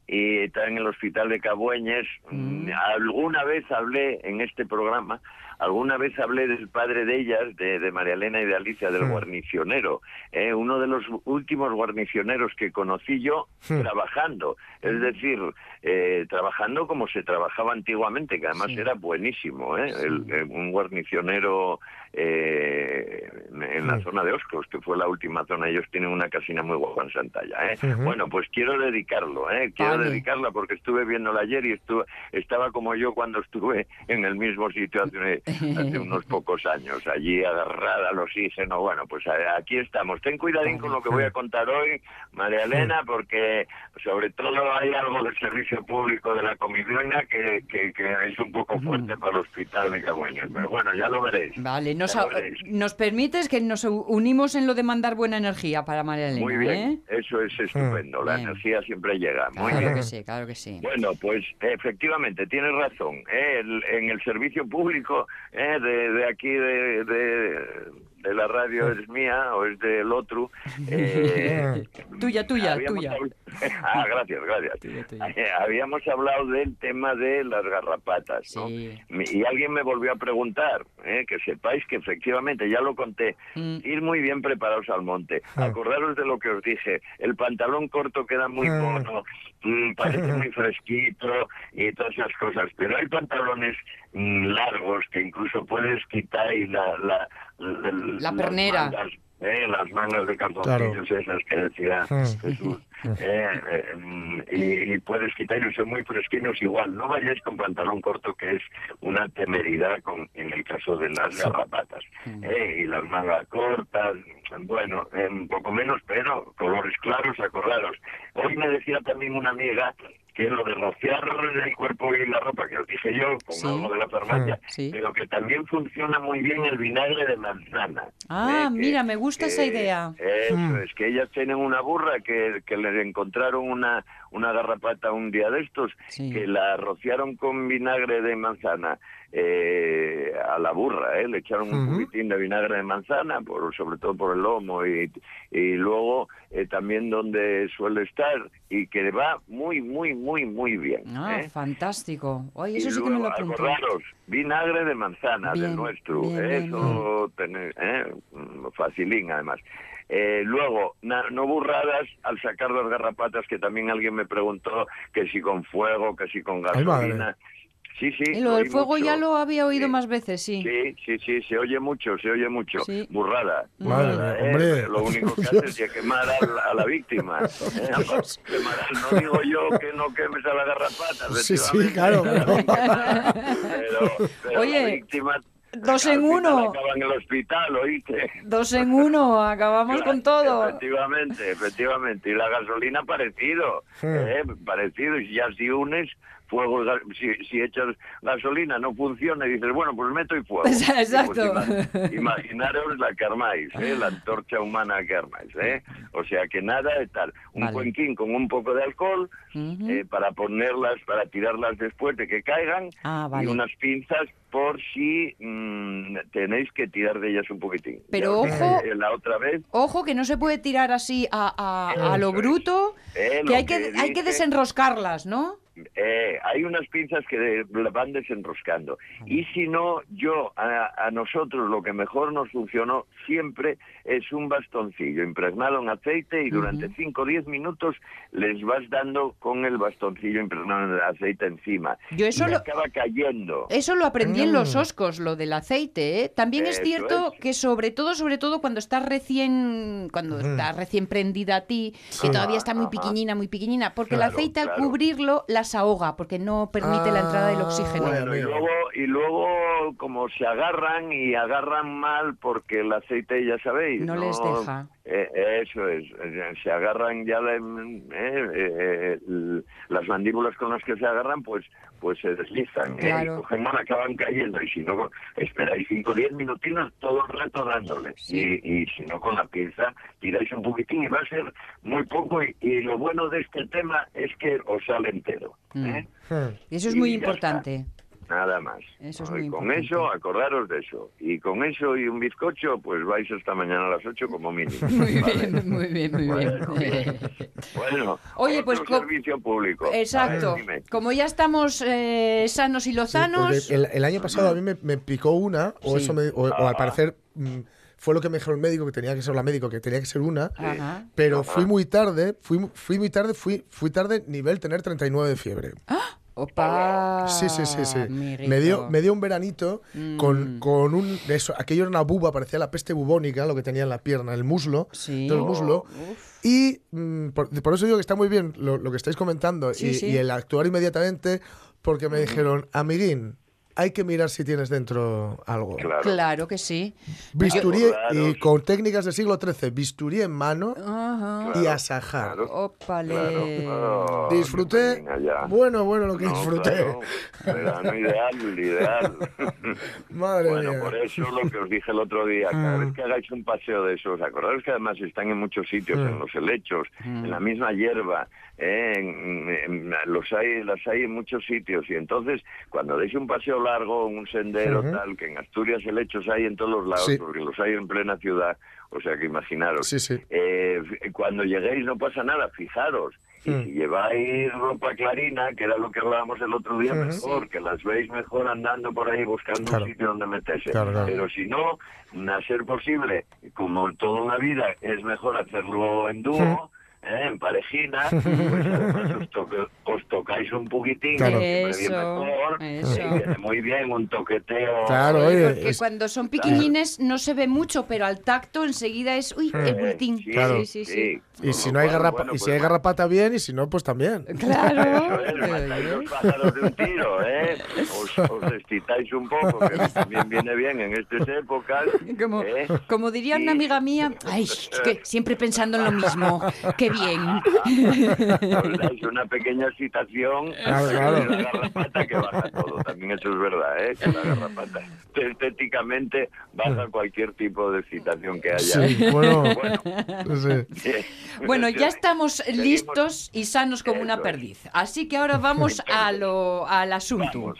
y está en el hospital de Cabueñes. Mm, Alguna vez hablé en este programa, alguna vez hablé del padre de ellas, de, de María Elena y de Alicia, del guarnicionero, ¿eh? uno de los últimos guarnicioneros que conocí yo trabajando, es decir, eh, trabajando como se trabajaba antiguamente, que además Sí. era buenísimo, ¿eh? El- eh, un guarnicionero eh, en la zona de Oscos, que fue la última zona, ellos tienen una casina muy guapa en Santalla. ¿eh? Bueno, pues quiero dedicarlo, ¿eh? quiero Vale. dedicarla porque estuve viéndola ayer y estuve, estaba como yo cuando estuve en el mismo sitio hace, (laughs) hace unos pocos años, allí agarrada al oxígeno. Bueno, pues aquí estamos. Ten cuidadín con lo que voy a contar hoy, María Elena, porque sobre todo hay algo del servicio público de la comidona que, que, que es un poco fuerte para el hospital de Cagüeños. Pero bueno, ya lo veréis. Vale, nos, a- veréis. nos permites que nos unimos en lo de mandar buena energía para María Elena, Muy bien, ¿eh? eso es estupendo. La Bien. energía siempre llega. Muy Claro bien. que sí, claro que sí. Bueno, pues efectivamente, tienes razón. ¿eh? El- en el servicio público ¿eh? de, de aquí, de, de, de la radio, es mía o es del otro. (laughs) eh, tuya, tuya, tuya. (laughs) ah, gracias, gracias. Tuya, tuya. (laughs) Habíamos hablado del tema de las garrapatas, ¿no? Sí. Y alguien me volvió a preguntar, ¿eh? que sepáis que efectivamente, ya lo conté, Mm. ir muy bien preparados al monte. Ah. Acordaros de lo que os dije, el pantalón corto queda muy Ah. mono, mm, parece muy fresquito y todas esas cosas, pero hay pantalones mm, largos que incluso puedes quitar y la... La, la, La pernera. Las mangas, eh, las mangas de calzoncillos esas que decía Ah. Jesús. Eh, eh, mm, y, puedes quitar y son muy fresquinos igual. No vayáis con pantalón corto, que es una temeridad con, en el caso de las garrapatas. Eh, y las mangas cortas, bueno, eh, un poco menos, pero colores claros, acordaros. Hoy me decía también una amiga que lo de rociar el cuerpo y la ropa, que os dije yo, con Sí. algo de la farmacia, Sí. pero que también funciona muy bien el vinagre de manzana. Ah, Eh, que- mira, me gusta esa que- idea. Eso Mm. es, que ellas tienen una burra que, que encontraron una, una garrapata un día de estos, Sí. que la rociaron con vinagre de manzana eh, a la burra, ¿eh? le echaron un poquitín de vinagre de manzana, por, sobre todo por el lomo, y, y luego eh, también donde suele estar, y que va muy, muy, muy, muy bien. Ah, ¿eh? fantástico. Oye, eso Y sí que me lo vinagre de manzana Bien, del nuestro, bien, bien, eso tenéis, ¿eh? Mm, facilín además. Eh, luego, na- no burradas al sacar las garrapatas, que también alguien me preguntó que si con fuego, que si con gasolina. Sí, sí. Y lo del fuego mucho. ya lo había oído Sí. más veces, sí. Sí, sí, sí, se oye mucho, se oye mucho. Sí. Burrada. Madre burrada, mía, hombre. Lo único que hace es quemar a la, a la víctima. ¿eh? (laughs) Quemar- no digo yo que no quemes a la garrapata. Sí, sí, efectivamente. claro, (laughs) pero- Pero, pero Oye, la víctima dos en uno. acaba en el hospital, ¿oíste? Dos en uno, acabamos (laughs) con todo. Efectivamente, efectivamente. Y la gasolina parecido, Hmm. ¿eh? parecido. Y ya si unes fuego, si, si echas gasolina no funciona y dices, bueno, pues meto y fuego. (laughs) Exacto. Pues ima- imaginaros la que armáis, ¿eh? la antorcha humana que armáis. ¿eh? O sea que nada de tal. Un Vale. cuenquín con un poco de alcohol eh, para ponerlas, para tirarlas después de que caigan Ah, y unas pinzas por si mm, tenéis que tirar de ellas un poquitín. Pero Ya ojo- dije la otra vez Ojo que no se puede tirar así a, a- a lo bruto, Eh, que lo hay que, que hay que desenroscarlas, ¿no? Eh, hay unas pinzas que de- van desenroscando. Y si no, yo, a, a nosotros lo que mejor nos funcionó siempre es un bastoncillo impregnado en aceite y durante 5 o 10 minutos les vas dando con el bastoncillo impregnado en el aceite encima. Yo eso y lo- acaba cayendo. Eso lo aprendí en los Mm. oscos, lo del aceite. ¿eh? También es cierto es. que sobre todo, sobre todo cuando estás recién, cuando estás recién prendida a ti, Sí. que todavía está muy Ajá. pequeñina, muy pequeñina, porque Claro, el aceite al claro. cubrirlo las ahoga, porque no permite la entrada del oxígeno. Bueno, y luego, y luego como se agarran y agarran mal porque el aceite ya sabéis No les deja. Eh, eso es eh, se agarran ya la- eh, eh, las mandíbulas con las que se agarran pues pues se deslizan ¿eh? Claro. y cogen mal, acaban cayendo y si no esperáis 5 o 10 minutinos todo el rato dándole y, y si no con la pinza tiráis un poquitín y va a ser muy poco y, y lo bueno de este tema es que os sale entero ¿eh? Y eso es Y muy importante. Nada más. Eso es Y muy con importante. eso, acordaros de eso. Y con eso y un bizcocho, pues vais hasta mañana a las 8 como mínimo. (laughs) Muy ¿vale? bien, muy bien, muy bien. Bueno, (laughs) bien. Bueno, Oye, pues servicio público. Exacto. Ver. Como ya estamos eh, sanos y Sí, lozanos, porque el, el año pasado a mí me, me picó una, o Sí. eso me- o, o Ah. al parecer mm, fue lo que me dijo el médico, que tenía que ser la médico, que tenía que ser una, Ajá. pero fui muy tarde, fui, mu- fui muy tarde, fui, fui tarde nivel tener 39 de fiebre. Opa. Sí, sí, sí, sí. Me dio, me dio un veranito Mm. con, con un... Eso, aquello era una buba, parecía la peste bubónica, lo que tenía en la pierna, el muslo. Sí. todo el muslo. Y mm, por, por eso digo que está muy bien lo, lo que estáis comentando Sí, y, sí. y el actuar inmediatamente, porque me dijeron, amiguín, hay que mirar si tienes dentro algo. Claro que sí. Bisturí, y con técnicas del siglo XIII, bisturí en mano Ajá. y a sajar. Ópale. Oh, Disfruté, bueno, bueno lo que No, disfruté. claro, verano ideal, ideal. (laughs) Madre bueno, mía. por eso lo que os dije el otro día, cada Mm. vez que hagáis un paseo de esos, acordaros que además están en muchos sitios, Mm. en los helechos, Mm. en la misma hierba, eh, en- en- los hay, las hay en muchos sitios, y entonces cuando deis un paseo largo, un sendero tal, que en Asturias helechos hay en todos los lados, Sí. porque los hay en plena ciudad, o sea que imaginaros. Sí, sí. Eh, cuando lleguéis no pasa nada, fijaros. Y Mm. si lleváis ropa clarina, que era lo que hablábamos el otro día, mejor, que las veis mejor andando por ahí buscando Claro. un sitio donde meterse. Claro, claro. Pero si no, a ser posible, como toda la vida, es mejor hacerlo en dúo. ¿Eh? en parejina, (laughs) pues además os, toque- os tocáis un poquitín, Claro. que Eso, mejor, eso. muy bien un toqueteo. Claro, oye, Porque es- cuando son pequeñines no se ve mucho, pero al tacto enseguida es, uy, el bultín. sí, Claro. Sí, sí, sí. y si no hay Bueno, garrapa, bueno, y si pues hay garrapata bien, y si no, pues también. (laughs) Claro. Eso es, pájaros de un tiro, ¿eh? Os, os excitáis un poco, que también viene bien en estas épocas. Como, ¿eh? como diría una amiga mía, ay, que siempre pensando en lo mismo. Qué bien. (laughs) Dais una pequeña excitación Claro, claro. la garrapata que baja todo. También eso es verdad, ¿eh? Que la garrapata estéticamente baja cualquier tipo de excitación que haya. Sí, bueno, Bueno, sí. Bueno, ya estamos Seguimos. listos y sanos como una Eso es. perdiz. Así que ahora vamos (laughs) a lo, al asunto. Vamos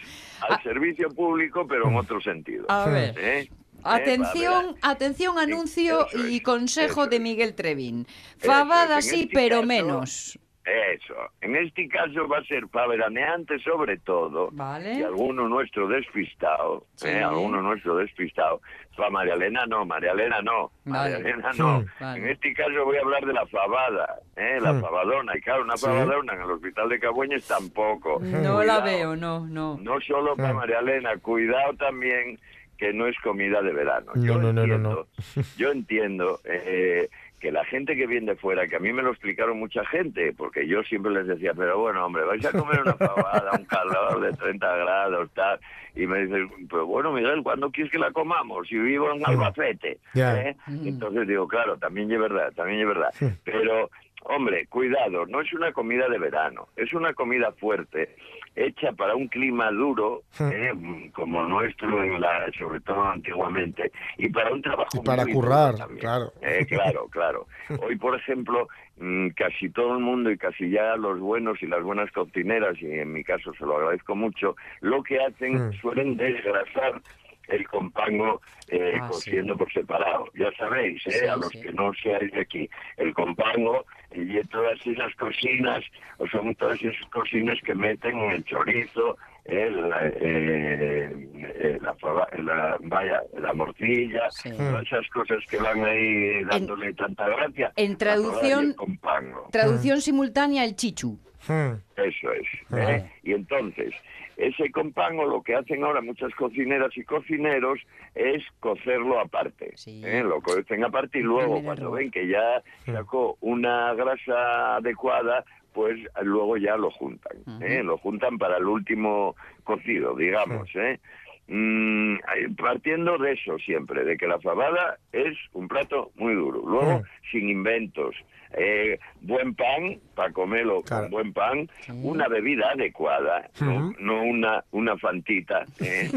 al servicio público, pero en otro sentido. A ver. ¿Eh? Atención, atención, anuncio es, y consejo de. Miguel Trevín. Eso Fabada es, en sí, este pero caso- menos. Eso. En este caso va a ser para veraneantes sobre todo. Vale. Y alguno nuestro despistado. Sí. ¿eh? Alguno nuestro despistado. Para María Elena no, María Elena no. María Vale. Elena no. Vale. En este caso voy a hablar de la fabada. ¿eh? La fabadona. Y claro, una Sí. fabadona en el hospital de Cabueñes tampoco. No la Cuidado. veo, no, no. No solo para. María Elena, cuidado también que no es comida de verano. No, yo no, no, no, entiendo, no. yo entiendo eh, que la gente que viene de fuera, que a mí me lo explicaron mucha gente, porque yo siempre les decía, pero bueno, hombre, vais a comer una pavada, un calor de 30 grados, tal, y me dicen, pero bueno, Miguel, ¿cuándo quieres que la comamos? Si vivo en Albacete. Ya. ¿eh? Entonces digo, claro, también es verdad, también es verdad. Pero, hombre, cuidado, no es una comida de verano, es una comida fuerte hecha para un clima duro, Hmm. eh, como nuestro, en la, sobre todo antiguamente, y para un trabajo Y para muy currar, también. claro. Eh, claro, claro. (laughs) Hoy, por ejemplo, mm, casi todo el mundo y casi ya los buenos y las buenas cocineras, y en mi caso se lo agradezco mucho, lo que hacen Mm. suelen desgrasar el compango eh, Ah, cociendo por separado. Ya sabéis, ¿eh? Sí, a los sí. que no seáis de aquí, el compango y todas esas cocinas, o son todas esas cocinas que meten el chorizo, el, eh, eh, la, la- vaya, la morcilla, Sí. todas esas cosas que van ahí dándole tanta gracia. en traducción- compango. Traducción simultánea, el chichu. Hmm. Eso es. Ajá. ¿eh? Y entonces, ese compango lo que hacen ahora muchas cocineras y cocineros es cocerlo aparte. Sí. ¿eh? Lo cocen aparte y luego cuando ven que ya sacó una grasa adecuada, pues luego ya lo juntan. ¿eh? Lo juntan para el último cocido, digamos. ¿eh? Mm, eh, partiendo de eso siempre, de que la fabada es un plato muy duro. Luego, sin inventos. Eh, buen pan, para comerlo Claro. con buen pan, una bebida adecuada, no, no una, una fantita, ¿eh?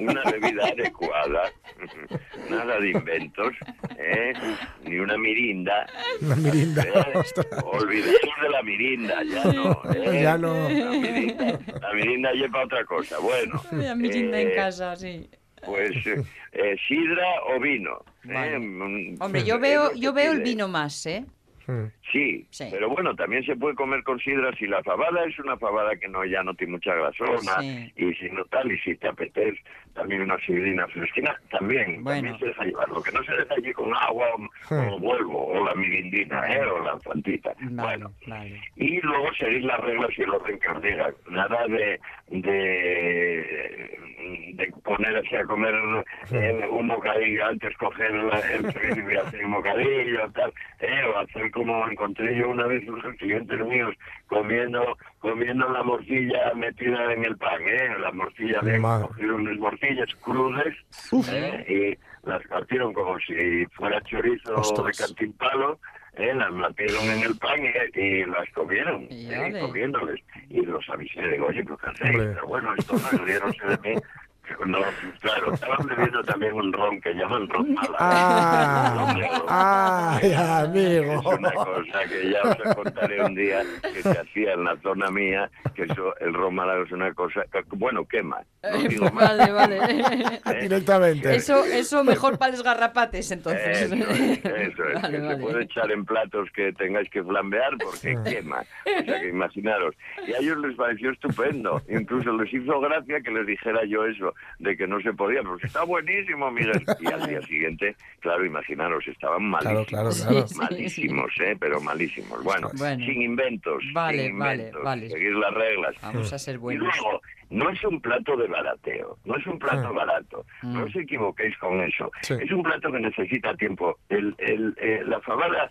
una bebida adecuada, nada de inventos, ¿eh? ni una mirinda. La mirinda. ¿eh? Olvidemos de la mirinda, ya no. ¿eh? Ya no. La mirinda, la mirinda lleva otra cosa. Bueno, La mirinda en casa, sí. pues eh, sidra o vino. Vale. Hombre, yo veo, yo veo el vino más, ¿eh? Hmm. Sí, Sí. pero bueno, también se puede comer con sidra si la fabada es una fabada que no ya no tiene mucha grasona Sí. y si no tal y si te apetece también una sidrina fresquina también, Bueno. también se deja llevar. Lo que no se deja allí con agua o, o vuelvo o la mirindina ¿eh? o la fantita. Vale, Bueno, vale. y luego seguir las reglas y el orden que os diga. Nada de, de, de ponerse a comer eh, un bocadillo, antes coger el chorizo (laughs) y hacer un bocadillo, tal, eh, o hacer como encontré yo una vez unos clientes míos comiendo comiendo la morcilla metida en el pan, eh, la morcilla de cogieron unas morcillas crudas eh, y las partieron como si fuera chorizo Ostras. de cantimpalo eh, las metieron en el pan y, y las comieron, eh, ole. comiéndoles. Y los avisé, digo, oye, ¿qué hacéis? Pero bueno, esto no riéronse de mí. (laughs) (laughs) No, claro, estaban bebiendo también un ron que llaman ron mala. Ah, ay, amigo. Es una cosa que ya os contaré un día que se hacía en la zona mía, que eso, el ron málaga es una cosa, que, bueno, quema. No digo más. Vale, vale. (laughs) Directamente. Eso, eso mejor para los garrapates, entonces. Eso es, eso es, Vale, que vale. se puede echar en platos que tengáis que flambear porque quema. O sea que imaginaros. Y a ellos les pareció estupendo. Incluso les hizo gracia que les dijera yo eso, de que no se podía. Pues está buenísimo, Miguel. Y al día siguiente, claro, imaginaros, estaban malísimos. Claro, claro, claro. Malísimos, ¿eh? Pero malísimos. Bueno, Bueno. sin inventos. Vale, sin vale, inventos, vale. Seguir las reglas. Vamos a ser Y buenos. luego, no es un plato de barateo, no es un plato Ah. barato, no Mm. os equivoquéis con eso. Sí. Es un plato que necesita tiempo. El, el, eh, la fabada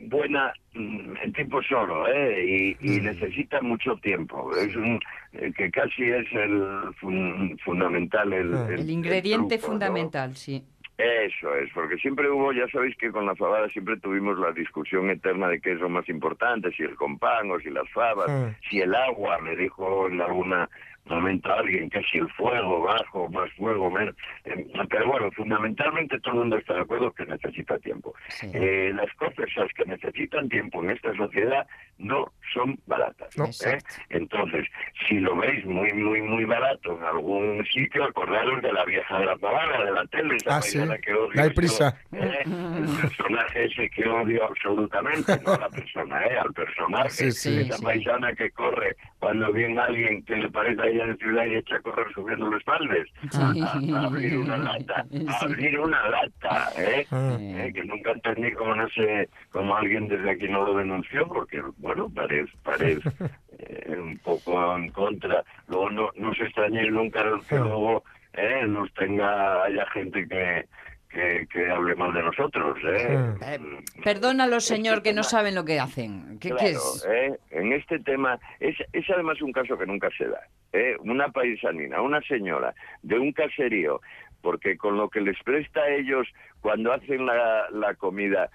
buena mm, en tiempo solo, ¿eh? Y, y Mm. necesita mucho tiempo. Es un eh, que casi es el fun- fundamental. El, Ah. El ingrediente truco, ¿no? fundamental, sí. Eso es, porque siempre hubo, ya sabéis que con la fabada siempre tuvimos la discusión eterna de qué es lo más importante, si el compán o si las fabas, Mm. si el agua, me dijo en alguna momento alguien que si el fuego bajo, más fuego, menos. Eh, pero bueno, fundamentalmente todo el mundo está de acuerdo que necesita tiempo. Sí. Eh, las cosas que necesitan tiempo en esta sociedad no son baratas. No. ¿eh? Entonces, si lo veis muy, muy, muy barato en algún sitio, acordaros de la vieja de la pavana, de la tele, esa Ah, sí. que odio No hay yo, prisa. ¿eh? El personaje ese que odio absolutamente, no a la persona, ¿eh? al personaje. Sí. Esa paisana que corre cuando viene alguien que le parece a ella de ciudad y echa a correr subiendo los espaldas. Sí. (laughs) (laughs) A, a abrir una lata, a abrir una lata, ¿eh? Que nunca entendí cómo no sé, como alguien desde aquí no lo denunció, porque, bueno, parece, parece (laughs) eh, un poco en contra. Luego no, no se extrañe nunca que luego eh, nos tenga, haya gente que, que, que hable mal de nosotros, ¿eh? Eh, Mm. Perdónalos, Este señor, que no saben lo que hacen. ¿Qué, qué Claro, es? ¿eh? en este tema es, es además un caso que nunca se da. ¿eh? Una paisanina, una señora de un caserío, porque con lo que les presta a ellos cuando hacen la, la comida,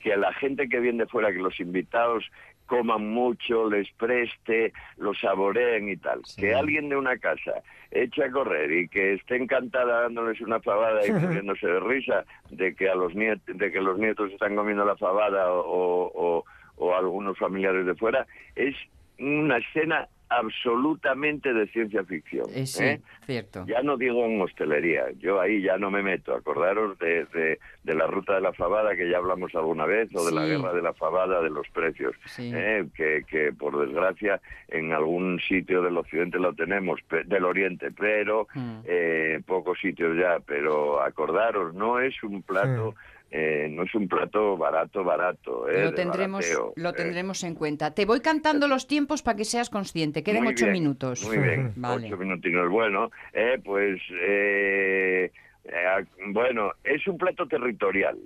que a la gente que viene de fuera, que los invitados coman mucho, les preste, lo saboreen y tal. Que alguien de una casa eche a correr y que esté encantada dándoles una fabada y (laughs) muriéndose de risa de que a los nietos, de que los nietos están comiendo la fabada o, o- o algunos familiares de fuera, es una escena absolutamente de ciencia ficción. Eh, sí, ¿eh? cierto. Ya no digo en hostelería, yo ahí ya no me meto. Acordaros de, de- de la ruta de la fabada que ya hablamos alguna vez, o de la guerra de la fabada, de los precios, Sí. ¿eh? que, que por desgracia en algún sitio del occidente lo tenemos, del oriente, pero Mm. eh, pocos sitios ya. Pero acordaros, no es un plato. Eh, no es un plato barato, barato. ¿eh? Lo tendremos, barateo, lo ¿eh? tendremos en cuenta. Te voy cantando los tiempos para que seas consciente. Quedan Muy ocho bien, minutos. Muy bien, (laughs) Vale. ocho minutinos. Bueno, eh, pues, eh, bueno, es un plato territorial.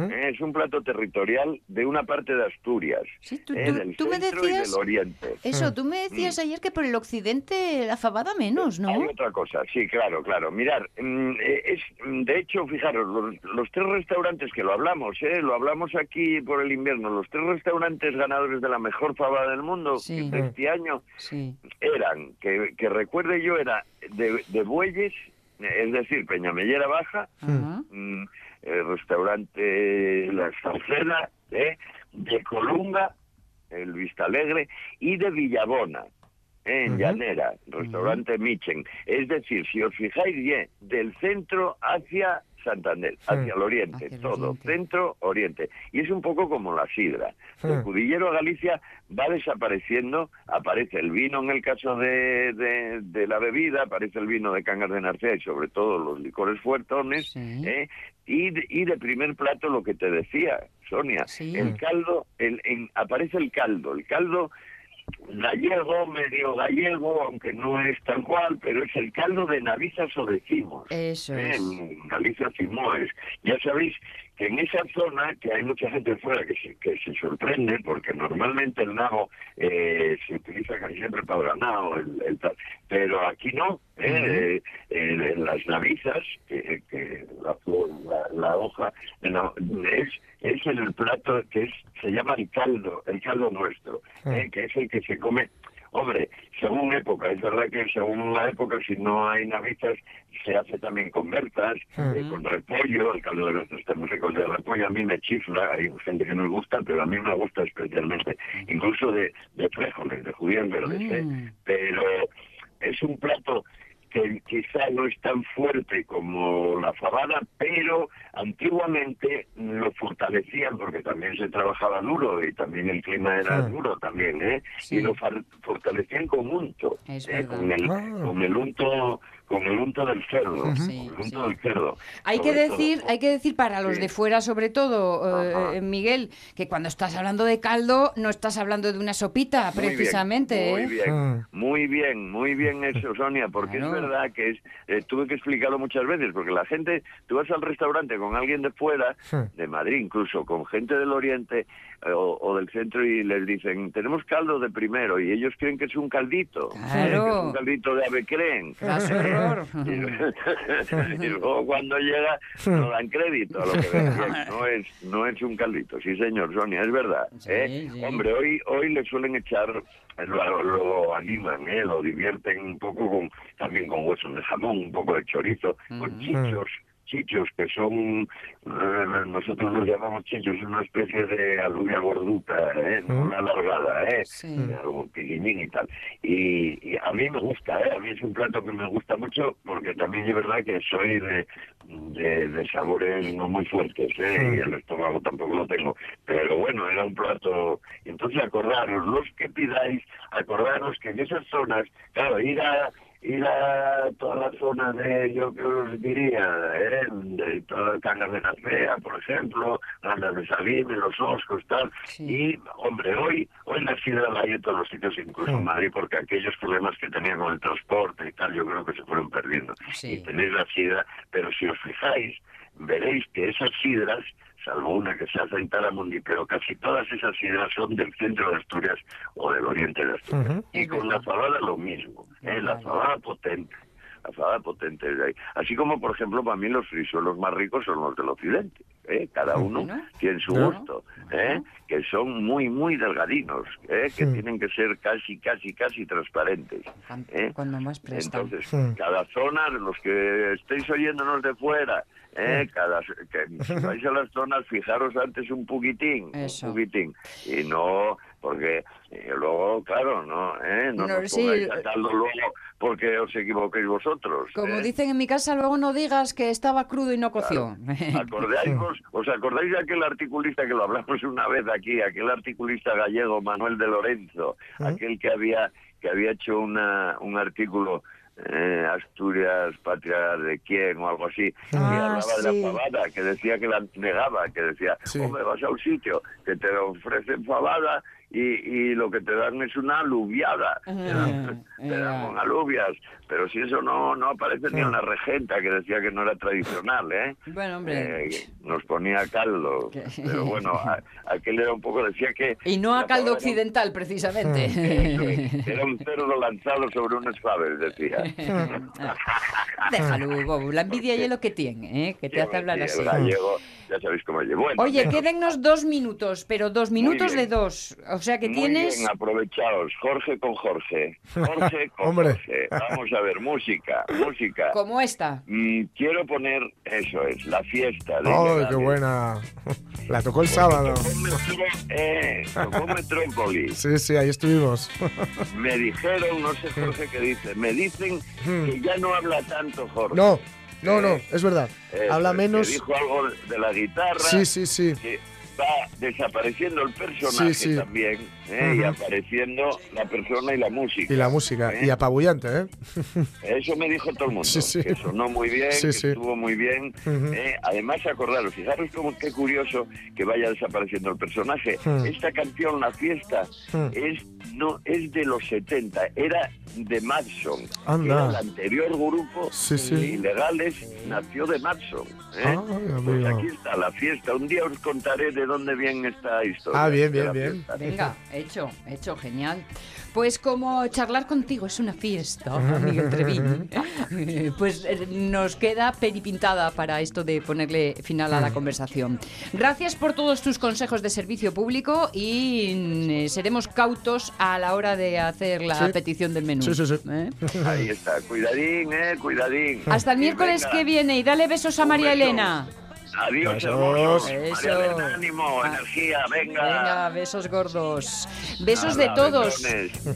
Eh, Es un plato territorial de una parte de Asturias, tú- eh, tú- del tú me centro y decías- del oriente. Eso, tú me decías ayer que por el occidente la fabada menos, ¿no? Hay otra cosa, sí, claro, claro. Mirar, mm, eh, es, mm, de hecho, fijaros, los, los tres restaurantes que lo hablamos, ¿eh? lo hablamos aquí por el invierno, los tres restaurantes ganadores de la mejor fabada del mundo de este año Sí. eran, que, que recuerde yo, era de, de bueyes, es decir, Peñamellera Baja, mm, el restaurante La Sauceda, ¿eh? de Colunga, el Vista Alegre, y de Villabona, ¿eh? en Llanera, restaurante Michen. Es decir, si os fijáis bien, del centro hacia Santander, hacia el oriente, todo, centro, oriente. Y es un poco como la sidra. El cudillero a Galicia va desapareciendo, aparece el vino en el caso de, de- de la bebida, aparece el vino de Cangas de Narcea y sobre todo los licores fuertones, ¿eh? y, de, y de primer plato lo que te decía, Sonia, el caldo, el, en- aparece el caldo, el caldo gallego, medio gallego, aunque no es tal cual, pero es el caldo de navizas o de cimos. Eso ¿eh? es. En Galicia Cimoes. Ya sabéis que en esa zona, que hay mucha gente fuera que se, que se sorprende, porque normalmente el nabo eh, se utiliza casi siempre para el ganado, el, el tal, pero aquí no. ¿eh? Eh, en las navizas, que, que la, la, la hoja, la- es, es el plato que es se llama el caldo, el caldo nuestro, ¿eh? que es el que se come Hombre, según época, es verdad que según la época, si no hay navizas, se hace también con bertas, eh, con repollo, el caldo de los secos de repollo a mí me chifla, hay gente que no le gusta, pero a mí me gusta especialmente, incluso de, de frijoles, de judías verdes, ¿eh? pero es un plato que quizá no es tan fuerte como la fabada, pero antiguamente lo fortalecían porque también se trabajaba duro y también el clima era Sí. duro también, ¿eh? Y lo fortalecían con unto, ¿eh? con, el, Ah. con el unto con el unto del cerdo, con el unto del cerdo. Hay que todo. decir, hay que decir para los Sí. de fuera, sobre todo, eh, Miguel, que cuando estás hablando de caldo, no estás hablando de una sopita, Muy bien, precisamente. Muy ¿eh? bien, muy bien, muy bien eso, Sonia, porque es verdad que es, eh, tuve que explicarlo muchas veces, porque la gente, tú vas al restaurante con alguien de fuera, de Madrid incluso, con gente del oriente eh, o, o del centro y les dicen, tenemos caldo de primero, y ellos creen que es un caldito, ¿eh? Claro. que es un caldito de ave creen. Caso error. (laughs) (laughs) y luego cuando llega no dan crédito a lo que bien. (laughs) No es, no es un caldito, sí señor, Sonia, es verdad. ¿eh? Hombre, hoy, hoy le suelen echar, lo, lo animan, ¿eh? lo divierten un poco con, también con huesos de jamón, un poco de chorizo, con chichos. Chichos, que son, eh, nosotros los llamamos chichos, es una especie de alubia gorduta, ¿eh? no una alargada, ¿eh? algo pequeñín y tal. Y, y a mí me gusta, ¿eh? a mí es un plato que me gusta mucho porque también es verdad que soy de, de, de sabores no muy fuertes ¿eh? y el estómago tampoco lo tengo. Pero bueno, era un plato. Entonces acordaros, los que pidáis, acordaros que en esas zonas, claro, ir a ir a toda la zona de, yo que os diría, ¿eh? de toda Cangas de Narcea, por ejemplo, Grandas de Sabine, Los Oscos, tal. Y, hombre, hoy hoy la sidra la hay en todos los sitios, incluso en Madrid, porque aquellos problemas que tenía con el transporte y tal, yo creo que se fueron perdiendo. Y tenéis la sidra, pero si os fijáis, veréis que esas sidras salvo una que se hace en Taramundi, pero casi todas esas sidras son del centro de Asturias o del oriente de Asturias. Y con la fabada lo mismo, ¿eh? la fabada potente, la fabada potente de ahí. Así como, por ejemplo, para mí los frisuelos más ricos son los del occidente. ¿eh? cada uno tiene su Claro. gusto, ¿eh? que son muy, muy delgadinos, ¿eh? que tienen que ser casi, casi, casi transparentes. ¿eh? Cuando más presta. Entonces, cada zona, los que estéis oyéndonos de fuera, ¿eh? Cada, que si (laughs) vais a las zonas, fijaros antes un poquitín, Eso. un poquitín, y no, porque eh, luego, claro, no, ¿eh? no, No, nos sí. pongáis caldo luego porque os equivoquéis vosotros. Como ¿eh? dicen en mi casa, luego no digas que estaba crudo y no coció. (laughs) ¿Acordáis vos- ¿Os acordáis de aquel articulista que lo hablamos una vez aquí, aquel articulista gallego Manuel de Lorenzo, aquel que había que había hecho una, un artículo eh, Asturias, patria de quién o algo así, que Ah, hablaba sí. de la pavada, que decía que la negaba, que decía, hombre, vas a un sitio que te ofrecen pavada y, y lo que te dan es una aluviada, te dan, te dan con alubias, pero si eso no, no aparece ni en la regenta, que decía que no era tradicional, ¿eh? Bueno, hombre. Eh, nos ponía caldo. Pero bueno, a- aquel era un poco, decía que Y no a caldo occidental, precisamente. Era un cerdo lanzado sobre unas faves, decía. (laughs) Déjalo, Hugo. La envidia y es lo que tiene, ¿eh? que te hace hablar Sí, así. Gallego, ya sabéis cómo. Bueno, Oye, venga. quédennos dos minutos, pero dos minutos de dos. O sea que Muy tienes... bien, aprovechaos. Jorge con Jorge. Jorge (laughs) con Hombre. Jorge. Vamos a ver, música, música. Como esta. Mm, quiero poner, eso es, la fiesta. de ¡Ay, Miguel qué buena! (laughs) La tocó el sábado. Eh, tocó Metrópolis. Sí, sí, ahí estuvimos. (laughs) Me dijeron, no sé Jorge qué dice, me dicen que ya no habla tanto Jorge. No, no, no, es verdad. Eh, Habla menos. dijo algo de la guitarra. Sí, sí, sí. Que va desapareciendo el personaje Sí, sí. también ¿eh? y apareciendo la persona y la música. Y la música. ¿eh? Y apabullante, ¿eh? Eso me dijo todo el mundo. Sí, sí. Que sonó muy bien, Sí, que sí. estuvo muy bien. Ujú. ¿eh? Además, acordaros, fijaros cómo qué curioso que vaya desapareciendo el personaje. Hmm. Esta canción, La Fiesta, Hmm. es no es de los 70, era de Madson. Anda. Era el anterior grupo Sí, sí. de ilegales, nació de Madson. ¿eh? Ay, Pues aquí está la fiesta. Un día os contaré de dónde viene esta historia. Ah, bien, bien, bien. Venga, hecho, hecho, genial. Pues como charlar contigo es una fiesta, (laughs) Miguel Trevín, eh, pues eh, nos queda peripintada para esto de ponerle final a la conversación. Gracias por todos tus consejos de servicio público y eh, seremos cautos a la hora de hacer la Sí. petición del menú. Sí, sí, sí. ¿eh? Ahí está. Cuidadín, eh, cuidadín. Hasta el miércoles que viene y dale besos a Un María beso. Elena. Adiós, Besos. hermosos. Eso. Ánimo, energía, venga. Venga, besos gordos. Besos Nada, de todos.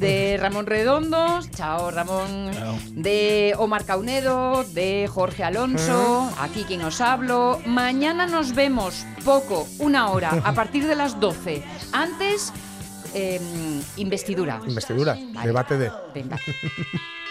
De Ramón Redondos, chao Ramón. Chao. De Omar Caunedo, de Jorge Alonso, aquí quien os hablo. Mañana nos vemos, poco, una hora, a (laughs) partir de las 12. Antes, em, investidura. Investidura. Vale. Debate de. Venga. (laughs)